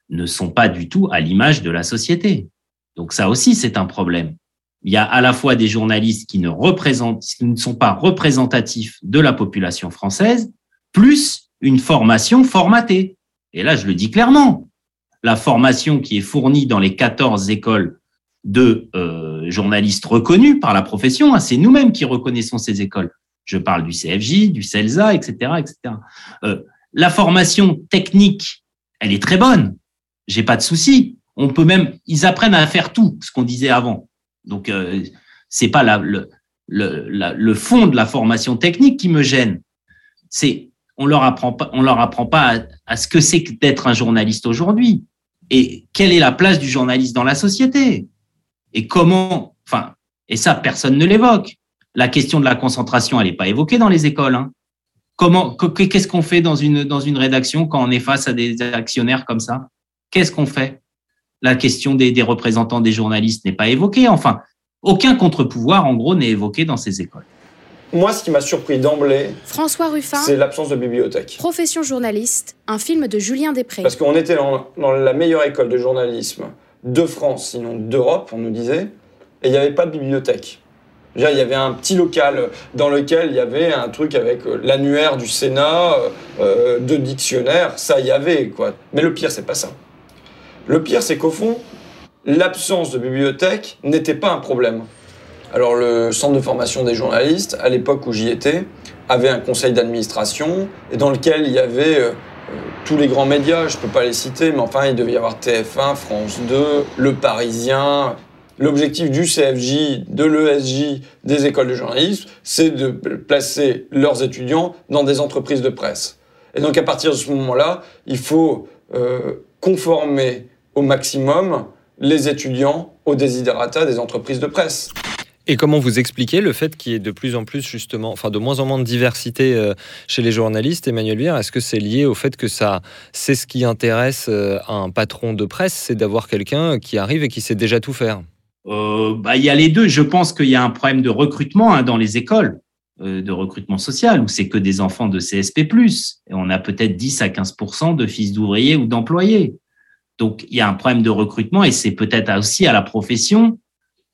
ne sont pas du tout à l'image de la société. Donc ça aussi c'est un problème il y a à la fois des journalistes qui ne représentent, qui ne sont pas représentatifs de la population française, plus une formation formatée. Et là, je le dis clairement, la formation qui est fournie dans les 14 écoles de euh, journalistes reconnus par la profession, hein, c'est nous-mêmes qui reconnaissons ces écoles. Je parle du CFJ, du CELSA, etc., etc. Euh, la formation technique, elle est très bonne. J'ai pas de souci. On peut même, ils apprennent à faire tout, ce qu'on disait avant. Donc, euh, c'est pas la, le, fond de la formation technique qui me gêne. C'est on leur apprend pas, on leur apprend pas à, à ce que c'est d'être un journaliste aujourd'hui et quelle est la place du journaliste dans la société? Et comment. Enfin, et ça, personne ne l'évoque. La question de la concentration, elle n'est pas évoquée dans les écoles. hein. Comment, que- que- qu'est-ce qu'on fait dans une dans une rédaction quand on est face à des actionnaires comme ça? Qu'est-ce qu'on fait? La question des, des représentants des journalistes n'est pas évoquée. Enfin, aucun contre-pouvoir, en gros, n'est évoqué dans ces écoles. moi, ce qui m'a surpris d'emblée, François Ruffin, c'est l'absence de bibliothèque. Profession journaliste, un film de Julien Després. Parce qu'on était dans, dans la meilleure école de journalisme de France, sinon d'Europe, on nous disait, et il n'y avait pas de bibliothèque. Il y avait un petit local dans lequel il y avait un truc avec euh, l'annuaire du Sénat, euh, euh, deux dictionnaires, ça y avait quoi. Mais le pire, c'est pas ça. Le pire, c'est qu'au fond, l'absence de bibliothèque n'était pas un problème. Alors le centre de formation des journalistes, à l'époque où j'y étais, avait un conseil d'administration et dans lequel il y avait tous les grands médias, je ne peux pas les citer, mais enfin il devait y avoir TF1, France 2, Le Parisien. L'objectif du CFJ, de l'ESJ, des écoles de journalisme, c'est de placer leurs étudiants dans des entreprises de presse. Et donc à partir de ce moment-là, il faut euh, conformer au maximum les étudiants aux desiderata des entreprises de presse. Et comment vous expliquez le fait qu'il y ait de plus en plus justement, enfin de moins en moins de diversité euh, chez les journalistes, Emmanuel Bière Est-ce que c'est lié au fait que ça, c'est ce qui intéresse euh, un patron de presse, c'est d'avoir quelqu'un qui arrive et qui sait déjà tout faire? Euh, bah, Il y a les deux. Je pense qu'il y a un problème de recrutement hein, dans les écoles, euh, de recrutement social, où c'est que des enfants de CSP+. Et on a peut-être 10 à 15% de fils d'ouvriers ou d'employés. Donc, il y a un problème de recrutement et c'est peut-être aussi à la profession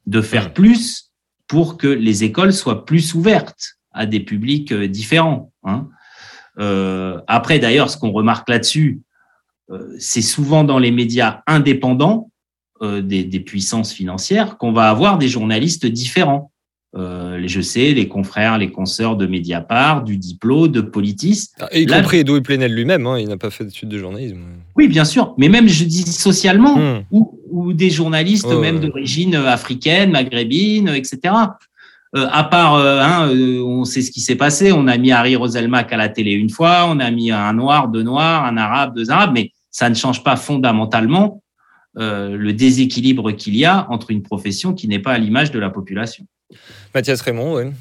de faire plus pour que les écoles soient plus ouvertes à des publics euh, différents. Hein. Euh, après, d'ailleurs, ce qu'on remarque là-dessus, euh, c'est souvent dans les médias indépendants euh, des, des, puissances financières qu'on va avoir des journalistes différents. Euh, je sais, les confrères, les consoeurs de Mediapart, du Diplo, de Politis. Ah, y Là, compris Edoui Plenel lui-même, hein, il n'a pas fait d'études de journalisme. Oui, bien sûr, mais même, je dis socialement, mmh. ou, ou, des journalistes oh, même ouais. d'origine africaine, maghrébine, etc. Euh, à part, euh, hein, on sait ce qui s'est passé, on a mis Harry Roselmack à la télé une fois, on a mis un noir, deux noirs, un arabe, deux arabes, mais ça ne change pas fondamentalement euh, le déséquilibre qu'il y a entre une profession qui n'est pas à l'image de la population. Mathias Raymond, oui.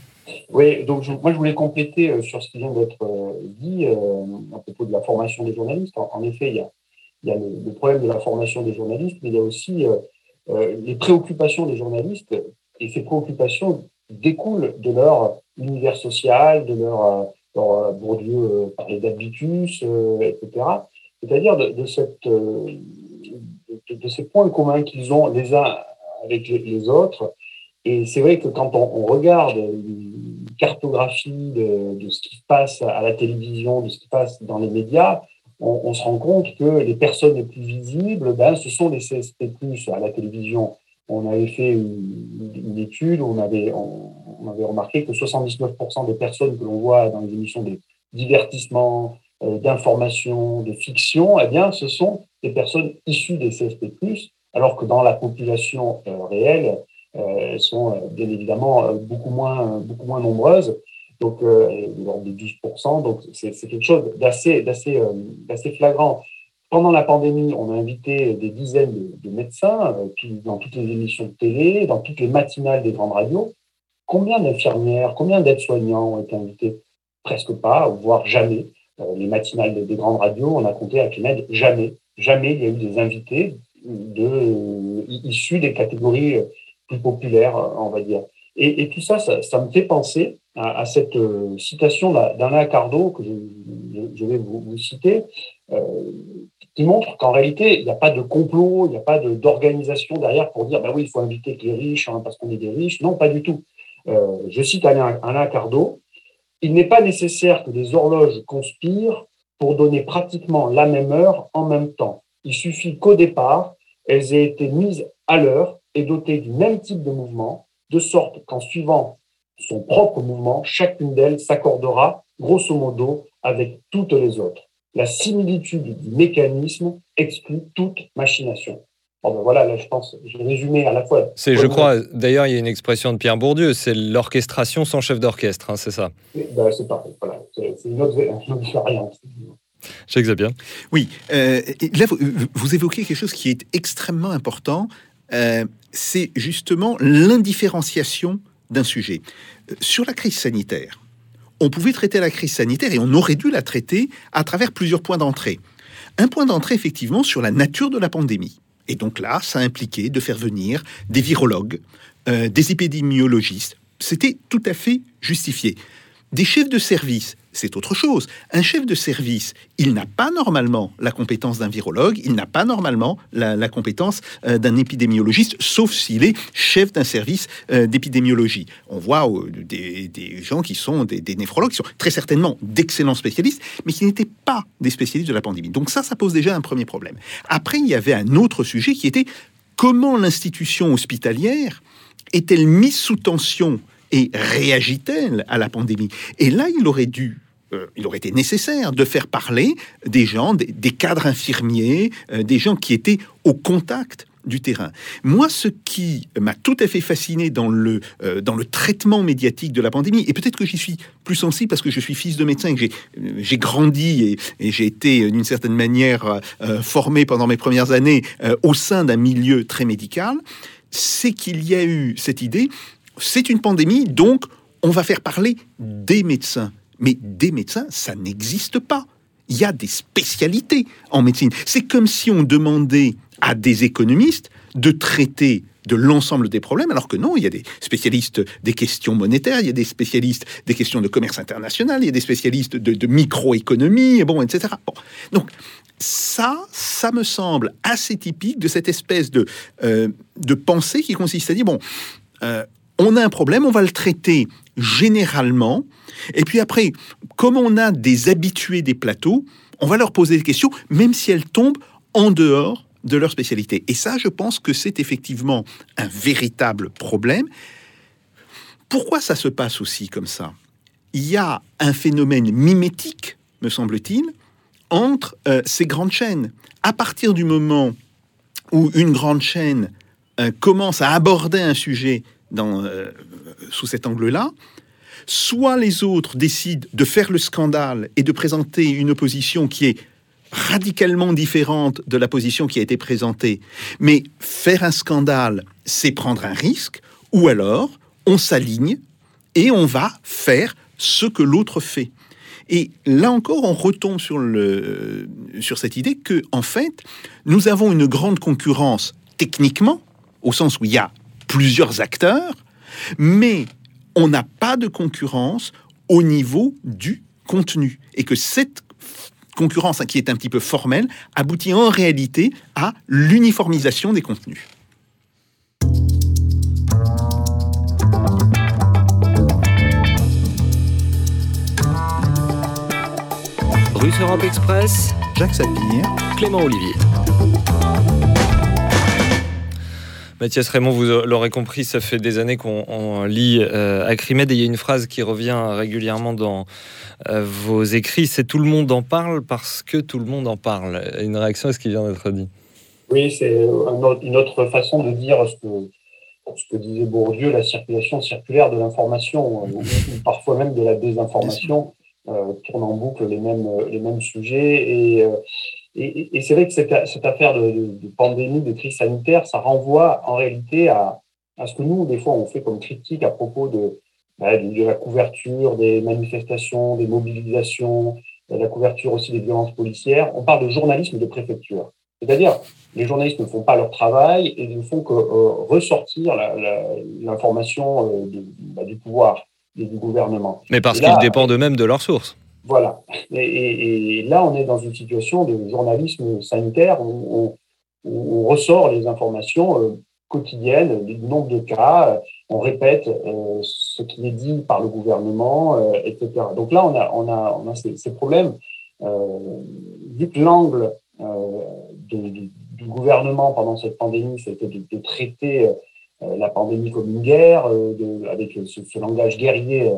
Oui, donc je, moi je voulais compléter euh, sur ce qui vient d'être euh, dit euh, à propos de la formation des journalistes. En, en effet, il y a, il y a le, le, problème de la formation des journalistes, mais il y a aussi les préoccupations des journalistes, et ces préoccupations découlent de leur univers social, de leur, leur Bourdieu parlait d'habitus, etc. C'est-à-dire de, de, cette, de, ces points communs qu'ils ont les uns avec les, autres, et c'est vrai que quand on, regarde une cartographie de, ce qui se passe à la télévision, de ce qui se passe dans les médias, on, se rend compte que les personnes les plus visibles, ben, ce sont les CSP+. À la télévision, on avait fait une, étude, on avait, on, on, avait remarqué que 79% des personnes que l'on voit dans les émissions de divertissement, d'information, de fiction, eh bien, ce sont des personnes issues des CSP+, alors que dans la population euh, réelle, elles sont euh, bien évidemment euh, beaucoup moins, beaucoup moins nombreuses, donc euh, l'ordre de 12%. Donc c'est quelque chose d'assez flagrant. Pendant la pandémie, on a invité des dizaines de, de médecins dans toutes les émissions de télé, dans toutes les matinales des grandes radios. Combien d'infirmières, combien d'aides-soignants ont été invités? Presque pas, voire jamais. Les matinales des, des grandes radios, on a compté avec les jamais. Jamais il y a eu des invités de, issus des catégories plus populaire, on va dire. Et, tout ça, ça, me fait penser à, à cette euh, citation d'Alain Cardo, que je, vais vous, citer, euh, qui montre qu'en réalité, il n'y a pas de complot, il n'y a pas d'organisation derrière pour dire, ben oui, il faut inviter les riches hein, parce qu'on est des riches. Non, pas du tout. Euh, je cite Alain, Alain Cardo, il n'est pas nécessaire que les horloges conspirent pour donner pratiquement la même heure en même temps. Il suffit qu'au départ, elles aient été mises à l'heure est dotée du même type de mouvement, de sorte qu'en suivant son propre mouvement, chacune d'elles s'accordera, grosso modo, avec toutes les autres. La similitude du mécanisme exclut toute machination. Bon ben voilà, là, je pense, je vais résumer à la fois. C'est, je crois, d'ailleurs, il y a une expression de Pierre Bourdieu, c'est l'orchestration sans chef d'orchestre, hein, c'est ça ben, C'est parfait, voilà. C'est, une autre, une autre variante. Jacques bien. Oui, euh, là, vous, vous, évoquez quelque chose qui est extrêmement important, euh, c'est justement l'indifférenciation d'un sujet. Euh, sur la crise sanitaire, on pouvait traiter la crise sanitaire et on aurait dû la traiter à travers plusieurs points d'entrée. Un point d'entrée, effectivement, sur la nature de la pandémie. Et donc là, ça impliquait de faire venir des virologues, euh, des épidémiologistes, c'était tout à fait justifié. Des chefs de service, c'est autre chose. Un chef de service, il n'a pas normalement la compétence d'un virologue, il n'a pas normalement la, compétence euh, d'un épidémiologiste, sauf s'il est chef d'un service euh, d'épidémiologie. On voit euh, des, des gens qui sont des, des néphrologues, qui sont très certainement d'excellents spécialistes, mais qui n'étaient pas des spécialistes de la pandémie. Donc ça, ça pose déjà un premier problème. Après, il y avait un autre sujet qui était comment l'institution hospitalière est-elle mise sous tension et réagit-elle à la pandémie? Et là, il aurait dû euh, il aurait été nécessaire de faire parler des gens, des, cadres infirmiers, euh, des gens qui étaient au contact du terrain. Moi, ce qui m'a tout à fait fasciné dans le, euh, dans le traitement médiatique de la pandémie, et peut-être que j'y suis plus sensible parce que je suis fils de médecin et que j'ai, grandi et, j'ai été d'une certaine manière formé pendant mes premières années au sein d'un milieu très médical, c'est qu'il y a eu cette idée, c'est une pandémie, donc on va faire parler des médecins. Mais des médecins, ça n'existe pas. Il y a des spécialités en médecine. C'est comme si on demandait à des économistes de traiter de l'ensemble des problèmes, alors que non, il y a des spécialistes des questions monétaires, il y a des spécialistes des questions de commerce international, il y a des spécialistes de, microéconomie, bon, etc. Donc, ça, ça me semble assez typique de cette espèce de, euh, pensée qui consiste à dire, bon, euh, on a un problème, on va le traiter généralement, et puis après, comme on a des habitués des plateaux, on va leur poser des questions, même si elles tombent en dehors de leur spécialité. Et ça, je pense que c'est effectivement un véritable problème. Pourquoi ça se passe aussi comme ça? Il y a un phénomène mimétique, me semble-t-il, entre euh, ces grandes chaînes. À partir du moment où une grande chaîne euh, commence à aborder un sujet dans, euh, sous cet angle-là, soit les autres décident de faire le scandale et de présenter une opposition qui est radicalement différente de la position qui a été présentée. Mais faire un scandale, c'est prendre un risque, ou alors on s'aligne et on va faire ce que l'autre fait. Et là encore, on retombe sur, sur cette idée que, en fait, nous avons une grande concurrence techniquement, au sens où il y a plusieurs acteurs, mais on n'a pas de concurrence au niveau du contenu. Et que cette concurrence hein, qui est un petit peu formelle aboutit en réalité à l'uniformisation des contenus. Russe Europe Express, Jacques Sapir, Clément Olivier. Mathias Raymond, vous l'aurez compris, ça fait des années qu'on lit euh, Acrimed et il y a une phrase qui revient régulièrement dans euh, vos écrits, c'est tout le monde en parle parce que tout le monde en parle. Une réaction à ce qui vient d'être dit Oui, c'est un une autre façon de dire ce que, disait Bourdieu, la circulation circulaire de l'information, parfois même de la désinformation, euh, tourne en boucle les mêmes, les mêmes sujets. Et, euh, et, et c'est vrai que cette, cette affaire de, de, de, pandémie, de crise sanitaire, ça renvoie en réalité à, à ce que nous, des fois, on fait comme critique à propos de, bah, de, de la couverture des manifestations, des mobilisations, de la couverture aussi des violences policières. On parle de journalisme de préfecture. C'est-à-dire, les journalistes ne font pas leur travail et ne font que euh, ressortir l'information euh, bah, du pouvoir et du gouvernement. Mais parce qu'ils dépendent eux-mêmes de leurs sources. Voilà. Et, là, on est dans une situation de journalisme sanitaire où on, ressort les informations euh, quotidiennes, du nombre de cas, on répète euh, ce qui est dit par le gouvernement, euh, etc. Donc là, on a, ces, problèmes. Euh, vu que l'angle du gouvernement pendant cette pandémie, c'était de, de, traiter la pandémie comme une guerre, avec ce, langage guerrier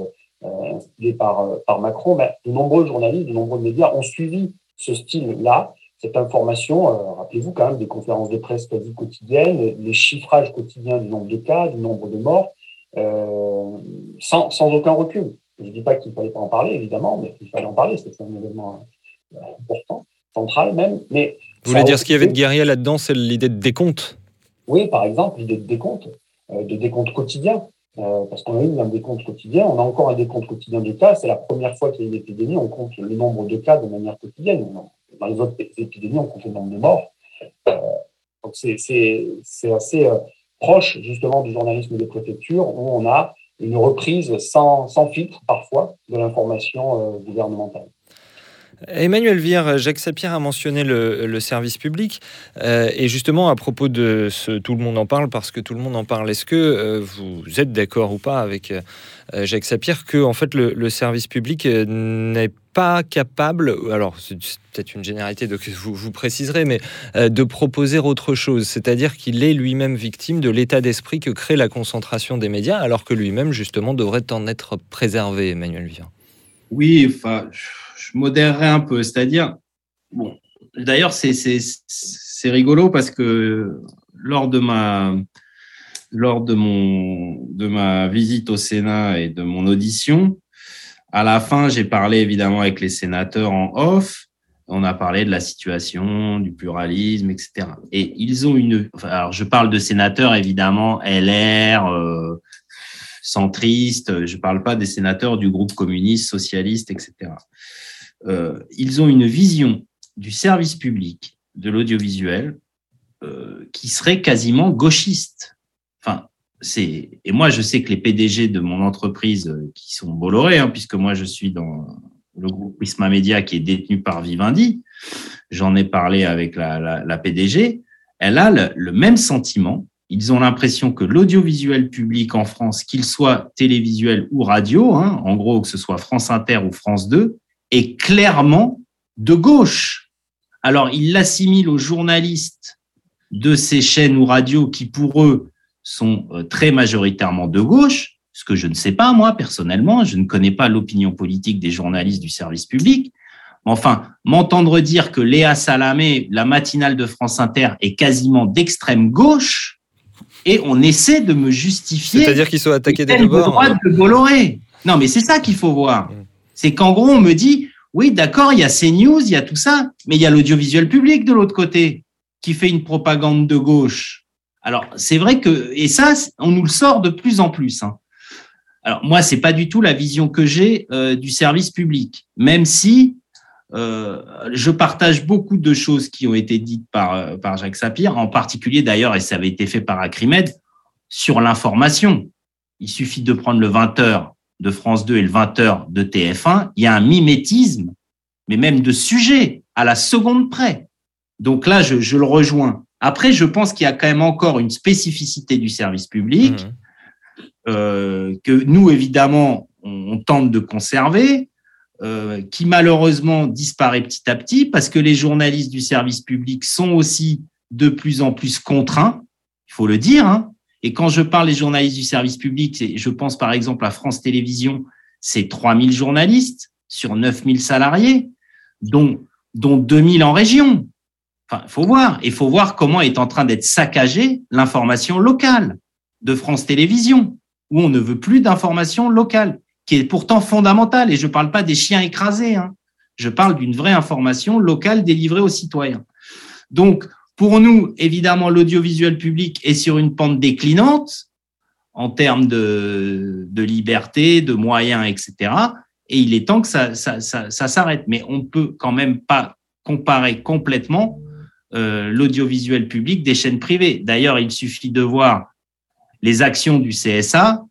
instillé par, par Macron, ben, de nombreux journalistes, de nombreux médias ont suivi ce style-là cette information, euh, rappelez-vous quand même des conférences de presse quasi quotidiennes, les chiffrages quotidiens du nombre de cas, du nombre de morts, euh, sans, sans, aucun recul. Je ne dis pas qu'il ne fallait pas en parler, évidemment, mais il fallait en parler, c'est un événement euh, important, central même. Mais Vous voulez dire ce qu'il y avait de guerrier là-dedans, c'est l'idée de décompte? Oui, par exemple, l'idée de décompte, euh, de décompte quotidien. Euh, parce qu'on a eu un décompte quotidien, on a encore un décompte quotidien de cas. C'est la première fois qu'il y a une épidémie, on compte le nombre de cas de manière quotidienne. Dans les autres épidémies, on compte le nombre de morts. Euh, donc c'est assez euh, proche justement du journalisme des préfectures où on a une reprise sans, filtre parfois de l'information gouvernementale. Emmanuel Vire, Jacques Sapir a mentionné le, service public. Euh, et justement, à propos de ce Tout le monde en parle, parce que tout le monde en parle, est-ce que euh, vous êtes d'accord ou pas avec euh, Jacques Sapir que en fait, le, service public n'est pas capable, alors c'est peut-être une généralité, donc vous, vous préciserez, mais de proposer autre chose, c'est-à-dire qu'il est lui-même victime de l'état d'esprit que crée la concentration des médias, alors que lui-même, justement, devrait en être préservé, Emmanuel Vire. Oui, enfin, modérerai un peu. C'est-à-dire, d'ailleurs, c'est, rigolo parce que lors de ma, visite au Sénat et de mon audition, à la fin, j'ai parlé évidemment avec les sénateurs en off. On a parlé de la situation, du pluralisme, etc. Et ils ont une. Alors, je parle de sénateurs évidemment LR, euh, centristes. Je parle pas des sénateurs du groupe communiste, socialiste, etc. Euh, ils ont une vision du service public, de l'audiovisuel, euh, qui serait quasiment gauchiste. Enfin, c'est et moi je sais que les PDG de mon entreprise euh, qui sont Bolloré, hein, puisque moi je suis dans le groupe Prisma Media qui est détenu par Vivendi, j'en ai parlé avec la, PDG, elle a le, le même sentiment. Ils ont l'impression que l'audiovisuel public en France, qu'il soit télévisuel ou radio, hein, en gros que ce soit France Inter ou France 2, est clairement de gauche. Alors, ils l'assimilent aux journalistes de ces chaînes ou radios qui, pour eux, sont euh, très majoritairement de gauche, ce que je ne sais pas, moi, personnellement. Je ne connais pas l'opinion politique des journalistes du service public. Enfin, m'entendre dire que Léa Salamé, la matinale de France Inter, est quasiment d'extrême gauche, et on essaie de me justifier. C'est-à-dire qu'ils sont attaqués des deux de bords. droite de Bolloré. Non, mais c'est ça qu'il faut voir. C'est qu'en gros, on me dit, oui, d'accord, il y a CNews, il y a tout ça, mais il y a l'audiovisuel public de l'autre côté qui fait une propagande de gauche. Alors, c'est vrai que, et ça, on nous le sort de plus en plus. Hein. Alors, moi, c'est pas du tout la vision que j'ai euh, du service public, même si euh, je partage beaucoup de choses qui ont été dites par, euh, par Jacques Sapir, en particulier d'ailleurs, et ça avait été fait par Acrimed, sur l'information. Il suffit de prendre le 20h de France 2 et le 20h de TF1, il y a un mimétisme, mais même de sujet, à la seconde près. Donc là, je, je le rejoins. Après, je pense qu'il y a quand même encore une spécificité du service public mmh. euh, que nous, évidemment, on, on tente de conserver, euh, qui malheureusement disparaît petit à petit parce que les journalistes du service public sont aussi de plus en plus contraints, il faut le dire. Hein. Et quand je parle des journalistes du service public, je pense par exemple à France Télévisions, c'est 3000 journalistes sur 9000 salariés, dont, dont 2000 en région. Enfin, faut voir. Il faut voir comment est en train d'être saccagée l'information locale de France Télévisions, où on ne veut plus d'information locale, qui est pourtant fondamentale. Et je ne parle pas des chiens écrasés. Hein. Je parle d'une vraie information locale délivrée aux citoyens. Donc, pour nous, évidemment, l'audiovisuel public est sur une pente déclinante en termes de, liberté, de moyens, etc. Et il est temps que ça, s'arrête. Mais on ne peut quand même pas comparer complètement euh, l'audiovisuel public des chaînes privées. D'ailleurs, il suffit de voir les actions du CSA.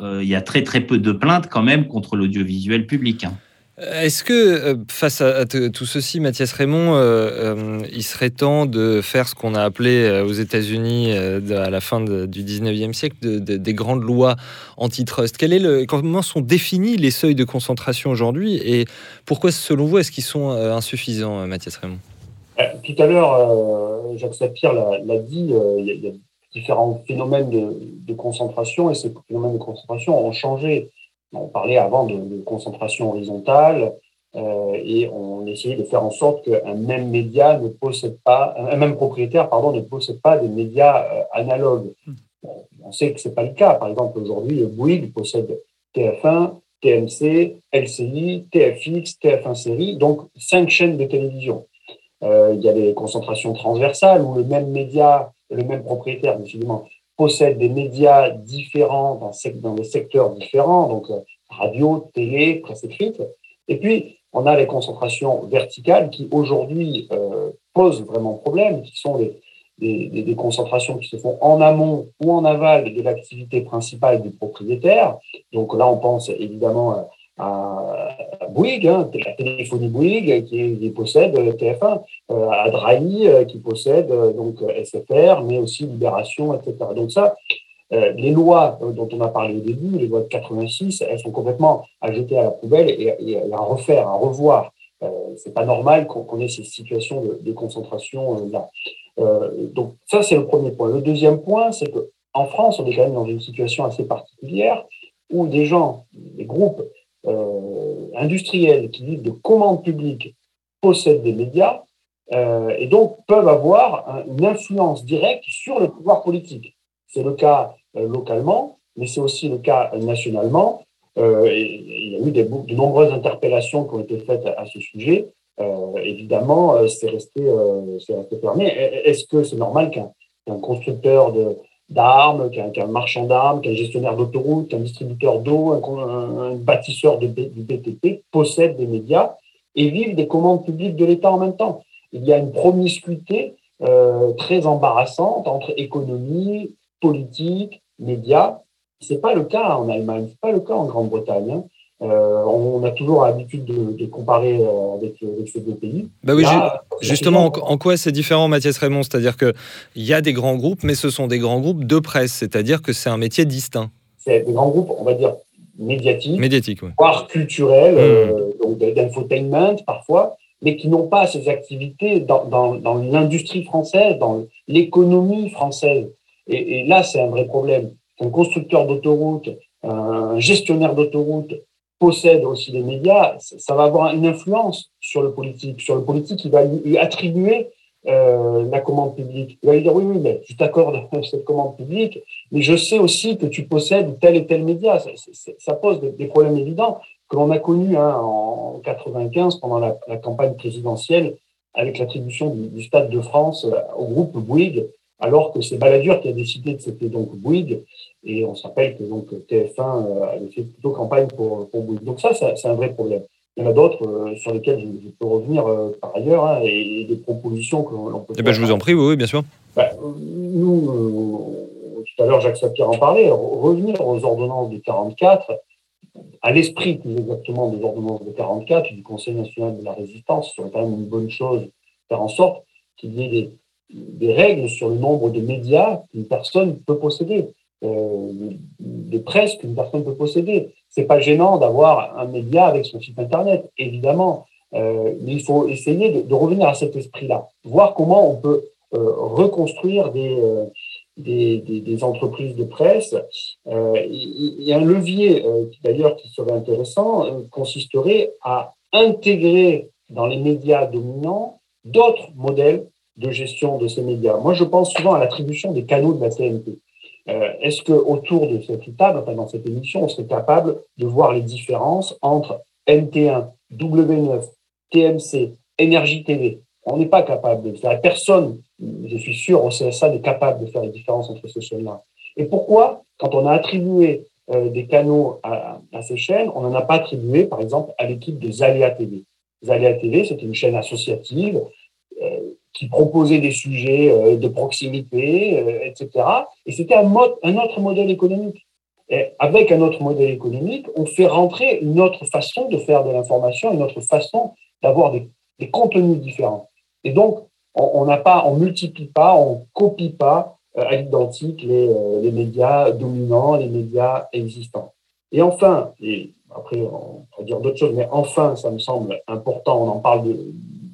Euh, il y a très très peu de plaintes quand même contre l'audiovisuel public. Hein. Est-ce que euh, face à, tout ceci, Mathias Raymond, euh, euh, il serait temps de faire ce qu'on a appelé euh, aux États-Unis à la fin du 19e siècle de, de, des grandes lois antitrust? Comment sont définis les seuils de concentration aujourd'hui et pourquoi, selon vous, est-ce qu'ils sont insuffisants, Mathias Raymond? Tout à l'heure, Jacques Sapir l'a dit, il y, a, différents phénomènes de concentration et ces phénomènes de concentration ont changé on parlait avant de, de concentration horizontale euh, et on essayait de faire en sorte qu'un même média ne possède pas, un même propriétaire, pardon, ne possède pas des médias euh, analogues. Bon, on sait que c'est pas le cas. Par exemple, aujourd'hui, Bouygues possède TF1, TMC, LCI, TFX, TF1 série, donc cinq chaînes de télévision. Euh, il y a des concentrations transversales où le même média, le même propriétaire, décidément, possède des médias différents dans, dans des secteurs différents, donc euh, radio, télé, presse écrite. Et puis, on a les concentrations verticales qui aujourd'hui euh, posent vraiment problème, qui sont des, des, des, concentrations qui se font en amont ou en aval de l'activité principale du propriétaire. Donc là, on pense évidemment à, Bouygues, hein, la téléphonie Bouygues qui, possède TF1, euh, à Drahi qui possède donc SFR, mais aussi Libération, etc. Donc ça, euh, les lois dont on a parlé au début, les lois de 86, elles sont complètement à jeter à la poubelle et, à refaire, à revoir. Euh, c'est pas normal qu'on ait ces situations de, de concentration euh, là. Euh, donc ça, c'est le premier point. Le deuxième point, c'est que en France, on est quand même dans une situation assez particulière où des gens, des groupes euh, industriels qui vivent de commandes publiques possèdent des médias euh, et donc peuvent avoir une influence directe sur le pouvoir politique. C'est le cas euh, localement, mais c'est aussi le cas nationalement. Il y a eu de nombreuses interpellations qui ont été faites à, ce sujet. Évidemment, c'est resté, resté fermé. Est-ce que c'est normal qu'un qu constructeur d'armes, qu'un qu marchand d'armes, qu'un gestionnaire d'autoroute, qu'un distributeur d'eau, un, bâtisseur de, du BTP possède des médias et vive des commandes publiques de l'État en même temps Il y a une promiscuité euh, très embarrassante entre économie, politique, médias. C'est pas le cas en Allemagne, c'est pas le cas en Grande-Bretagne. Hein. Euh, on a toujours l'habitude de, de, comparer euh, avec, avec, ces deux pays. Bah oui, Là, justement, en, en, quoi c'est différent, Mathias Raymond? C'est-à-dire qu'il y a des grands groupes, mais ce sont des grands groupes de presse, c'est-à-dire que c'est un métier distinct. C'est des grands groupes, on va dire, médiatiques, Médiatique, oui. voire culturels, mmh. euh, donc d'infotainment parfois, mais qui n'ont pas ces activités dans, dans, dans l'industrie française, dans l'économie française. Et, et là, c'est un vrai problème. Un constructeur d'autoroute, un gestionnaire d'autoroute possède aussi les médias, ça va avoir une influence sur le politique. Sur le politique, il va lui attribuer euh, la commande publique. Il va lui dire oui, oui, mais je t'accorde cette commande publique, mais je sais aussi que tu possèdes tel et tel média. Ça, pose des, problèmes évidents que l'on a connus hein, en 95 pendant la, campagne présidentielle avec l'attribution du, du, Stade de France au groupe Bouygues alors que c'est Balladur qui a décidé de c'était donc Bouygues, et on se rappelle que donc TF1 euh, avait fait plutôt campagne pour, pour Bouygues. Donc ça, c'est un vrai problème. Il y en a d'autres euh, sur lesquels je, je, peux revenir euh, par ailleurs, hein, et, et, des propositions que l'on peut. Eh ben, je vous en prie, oui, oui bien sûr. Ben, nous, tout à l'heure, Jacques Sapir en parlait, revenir aux ordonnances de 44, à l'esprit plus exactement des ordonnances de 44 du Conseil national de la résistance, serait quand même une bonne chose, faire en sorte qu'il y ait des des règles sur le nombre de médias qu'une personne peut posséder, euh, des presses qu'une personne peut posséder. C'est pas gênant d'avoir un média avec son site internet, évidemment, euh, mais il faut essayer de, de revenir à cet esprit-là, voir comment on peut euh, reconstruire des, euh, des, des, entreprises de presse. Il y a un levier, d'ailleurs, qui serait intéressant, consisterait à intégrer dans les médias dominants d'autres modèles de gestion de ces médias. Moi, je pense souvent à l'attribution des canaux de la TNT. Euh, Est-ce que autour de cette table, dans cette émission, on serait capable de voir les différences entre NT1, W9, TMC, Énergie TV On n'est pas capable de faire. Personne, je suis sûr, au CSA n'est capable de faire les différences entre ces chaînes-là. Et pourquoi, quand on a attribué euh, des canaux à, à, ces chaînes, on n'en a pas attribué, par exemple, à l'équipe de Zalia TV Zalia TV, c'est une chaîne associative qui proposait des sujets euh, de proximité, euh, etc. Et c'était un, autre modèle économique. Et avec un autre modèle économique, on fait rentrer une autre façon de faire de l'information, une autre façon d'avoir des, contenus différents. Et donc, on n'a pas, on multiplie pas, on copie pas euh, à l'identique les, les médias dominants, les médias existants. Et enfin, et après on va dire d'autres choses, mais enfin, ça me semble important, on en parle de,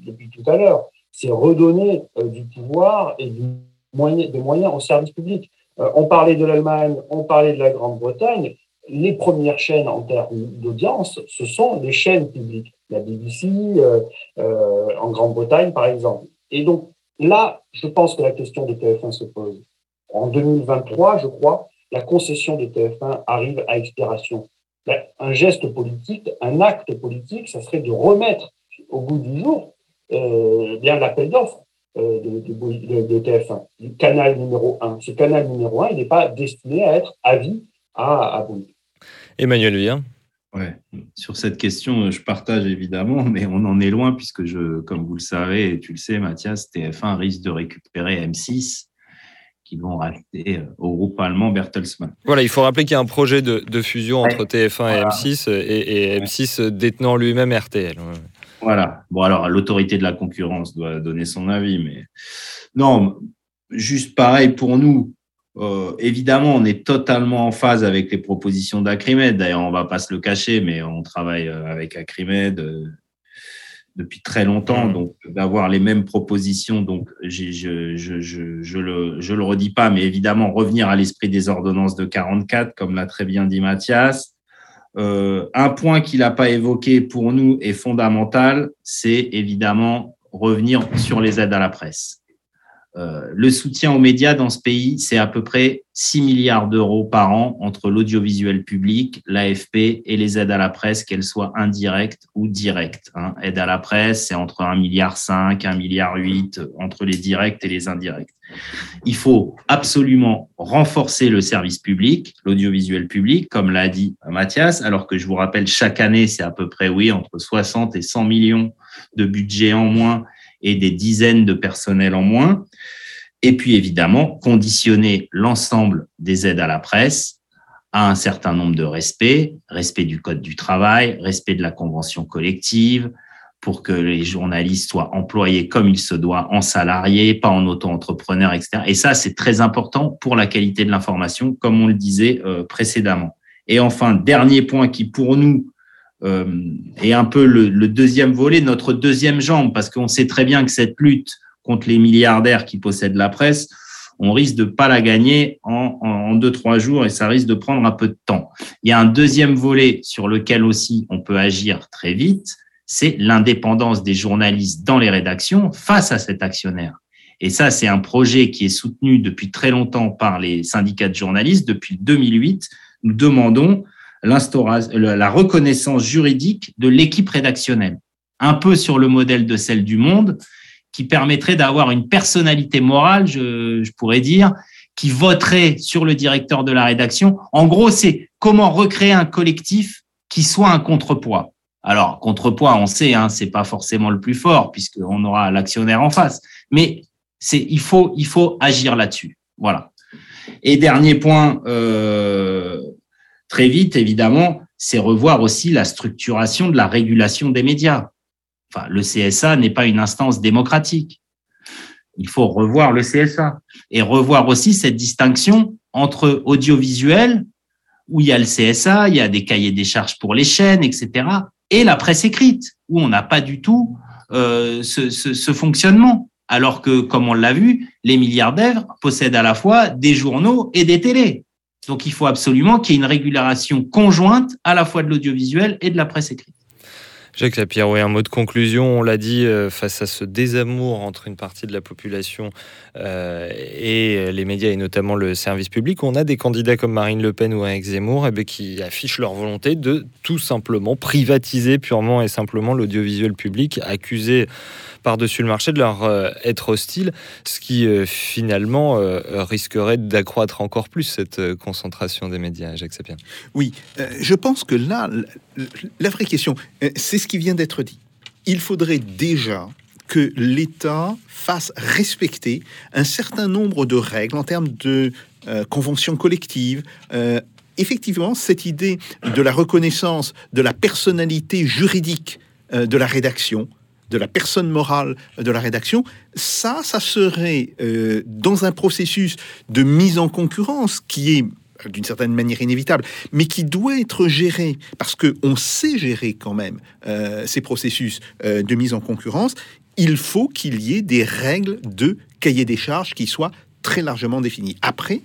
depuis tout à l'heure, c'est redonner euh, du pouvoir et du moyen, des moyens au service public. Euh, on parlait de l'Allemagne, on parlait de la Grande-Bretagne. Les premières chaînes en termes d'audience, ce sont les chaînes publiques, la BBC euh, en Grande-Bretagne par exemple. Et donc là, je pense que la question de TF1 se pose. En 2023, je crois, la concession de TF1 arrive à expiration. Ben, un geste politique, un acte politique, ça serait de remettre au bout du jour euh, bien l'appel d'offres euh, de, de, de, TF1, du canal numéro 1. Ce canal numéro 1, il n'est pas destiné à être à vie à, à Bouygues. Emmanuel Vien Ouais. Sur cette question, je partage évidemment, mais on en est loin puisque, je, comme vous le savez, et tu le sais, Mathias, TF1 risque de récupérer M6 qui vont racheter au groupe allemand Bertelsmann. Voilà, il faut rappeler qu'il y a un projet de, de fusion entre TF1 et M6 et, et M6 détenant lui-même RTL. Voilà. Bon, alors, l'autorité de la concurrence doit donner son avis, mais non, juste pareil pour nous. Euh, évidemment, on est totalement en phase avec les propositions d'Acrimed. D'ailleurs, on va pas se le cacher, mais on travaille euh, avec Acrimed euh, depuis très longtemps. Donc, d'avoir les mêmes propositions, donc je, je, je, je, le, je le redis pas, mais évidemment, revenir à l'esprit des ordonnances de 44, comme l'a très bien dit Mathias. Un point qu'il n'a pas évoqué pour nous est fondamental, c'est évidemment revenir sur les aides à la presse. Euh, le soutien aux médias dans ce pays, c'est à peu près 6 milliards d'euros par an entre l'audiovisuel public, l'AFP et les aides à la presse, qu'elles soient indirectes ou directes. Hein. Aide à la presse, c'est entre 1,5 milliard, 1,8 milliard entre les directs et les indirects. Il faut absolument renforcer le service public, l'audiovisuel public, comme l'a dit Mathias, alors que je vous rappelle, chaque année, c'est à peu près, oui, entre 60 et 100 millions de budget en moins et des dizaines de personnels en moins. Et puis évidemment, conditionner l'ensemble des aides à la presse à un certain nombre de respects, respect du code du travail, respect de la convention collective, pour que les journalistes soient employés comme il se doit, en salariés, pas en auto-entrepreneurs, etc. Et ça, c'est très important pour la qualité de l'information, comme on le disait euh, précédemment. Et enfin, dernier point qui, pour nous, euh, est un peu le, le, deuxième volet, notre deuxième jambe, parce qu'on sait très bien que cette lutte contre les milliardaires qui possèdent la presse, on risque de pas la gagner en, en, deux, trois jours et ça risque de prendre un peu de temps. Il y a un deuxième volet sur lequel aussi on peut agir très vite, c'est l'indépendance des journalistes dans les rédactions face à cet actionnaire. Et ça, c'est un projet qui est soutenu depuis très longtemps par les syndicats de journalistes. Depuis 2008, nous demandons la reconnaissance juridique de l'équipe rédactionnelle, un peu sur le modèle de celle du Monde, qui permettrait d'avoir une personnalité morale, je, pourrais dire, qui voterait sur le directeur de la rédaction. En gros, c'est comment recréer un collectif qui soit un contrepoids. Alors, contrepoids, on sait, hein, c'est pas forcément le plus fort puisqu'on aura l'actionnaire en face, mais c'est il faut il faut agir là-dessus. Voilà. Et dernier point, euh, très vite, évidemment, c'est revoir aussi la structuration de la régulation des médias. Enfin, le CSA n'est pas une instance démocratique. Il faut revoir le CSA et revoir aussi cette distinction entre audiovisuel, où il y a le CSA, il y a des cahiers des charges pour les chaînes, etc., et la presse écrite, où on n'a pas du tout euh, ce, fonctionnement. Alors que, comme on l'a vu, les milliardaires possèdent à la fois des journaux et des télés. Donc il faut absolument qu'il y ait une régulation conjointe à la fois de l'audiovisuel et de la presse écrite. Jacques Lapierre, oui, un mot de conclusion, on l'a dit, euh, face à ce désamour entre une partie de la population euh, et les médias, et notamment le service public, on a des candidats comme Marine Le Pen ou Éric Zemmour eh bien, qui affichent leur volonté de tout simplement privatiser purement et simplement l'audiovisuel public, accusé par-dessus le marché de leur euh, être hostile, ce qui euh, finalement euh, risquerait d'accroître encore plus cette euh, concentration des médias, Jacques Sapien. Oui, euh, je pense que là, la, vraie question, euh, c'est ce qui vient d'être dit. Il faudrait déjà que l'État fasse respecter un certain nombre de règles en termes de euh, conventions collectives. Euh, effectivement, cette idée de la reconnaissance de la personnalité juridique euh, de la rédaction, de la personne morale de la rédaction, ça, ça serait euh, dans un processus de mise en concurrence qui est d'une certaine manière inévitable, mais qui doit être géré parce que on sait gérer quand même euh, ces processus euh, de mise en concurrence. Il faut qu'il y ait des règles de cahier des charges qui soient très largement définies. Après,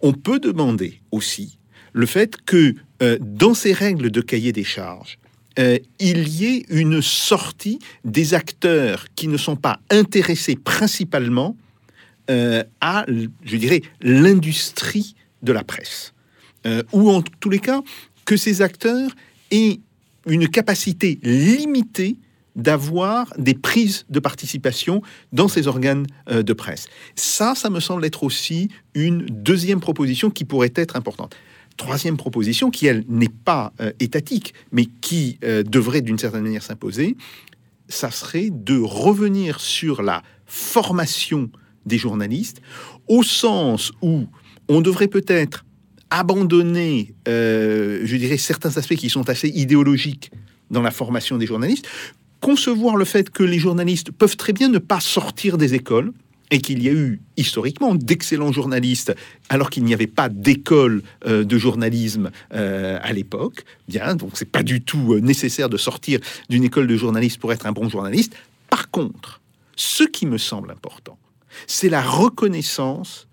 on peut demander aussi le fait que euh, dans ces règles de cahier des charges, il y ait une sortie des acteurs qui ne sont pas intéressés principalement à, je dirais, l'industrie de la presse. Euh, ou en tous les cas, que ces acteurs aient une capacité limitée d'avoir des prises de participation dans ces organes euh, de presse. Ça, ça me semble être aussi une deuxième proposition qui pourrait être importante. troisième proposition, qui elle n'est pas euh, étatique, mais qui devrait d'une certaine manière s'imposer, ça serait de revenir sur la formation des journalistes, au sens où on devrait peut-être abandonner, euh, je dirais, certains aspects qui sont assez idéologiques dans la formation des journalistes, concevoir le fait que les journalistes peuvent très bien ne pas sortir des écoles, et qu'il y a eu historiquement d'excellents journalistes alors qu'il n'y avait pas d'école euh, de journalisme euh, à l'époque. Bien, donc c'est pas du tout nécessaire de sortir d'une école de journalisme pour être un bon journaliste. Par contre, ce qui me semble important, c'est la reconnaissance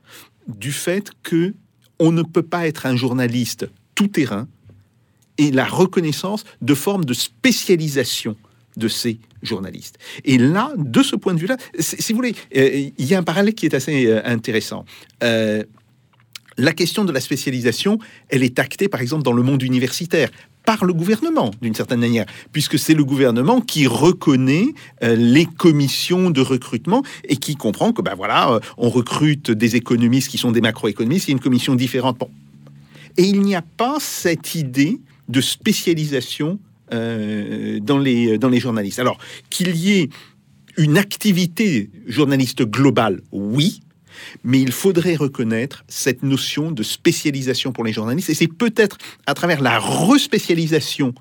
du fait que on ne peut pas être un journaliste tout terrain et la reconnaissance de formes de spécialisation de ces journalistes. Et là, de ce point de vue-là, si vous voulez, euh, il y a un parallèle qui est assez euh, intéressant. Euh, la question de la spécialisation, elle est actée, par exemple, dans le monde universitaire par le gouvernement, d'une certaine manière, puisque c'est le gouvernement qui reconnaît les commissions de recrutement et qui comprend que, ben voilà, on recrute des économistes qui sont des macroéconomistes, il y a une commission différente. Bon. Et il n'y a pas cette idée de spécialisation euh, dans les journalistes. Alors, qu'il y ait une activité journaliste globale, oui, mais il faudrait reconnaître cette notion de spécialisation pour les journalistes, et c'est peut-être à travers la respécialisation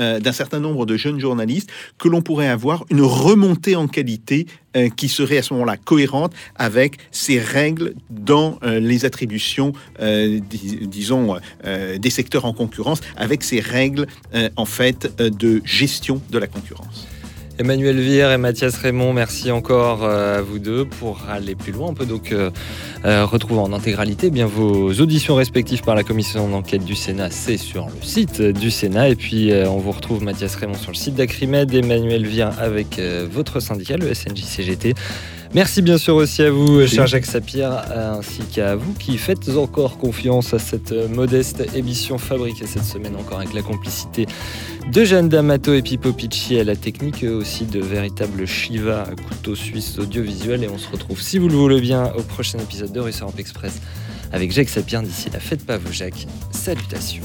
euh, d'un certain nombre de jeunes journalistes que l'on pourrait avoir une remontée en qualité euh, qui serait à ce moment-là cohérente avec ces règles dans euh, les attributions, disons, des secteurs en concurrence, avec ces règles en fait de gestion de la concurrence. Emmanuel Vire et Mathias Raymond, merci encore euh, à vous deux pour aller plus loin. On peut donc euh, euh, retrouver en intégralité bien vos auditions respectives par la commission d'enquête du Sénat. C'est sur le site du Sénat. Et puis on vous retrouve Mathias Raymond sur le site d'Acrimed, Emmanuel Vire avec votre syndicat, le SNJ-CGT. Merci bien sûr aussi à vous, cher Jacques Sapir, ainsi qu'à vous qui faites encore confiance à cette modeste émission fabriquée cette semaine encore avec la complicité de Jeanne D'Amato et Pipo Picci à la technique, aussi de véritables Shiva couteau suisse audiovisuel. Et on se retrouve, si vous le voulez bien, au prochain épisode de Russe Express avec Jacques Sapir. D'ici là, faites pas vos Jacques. Salutations.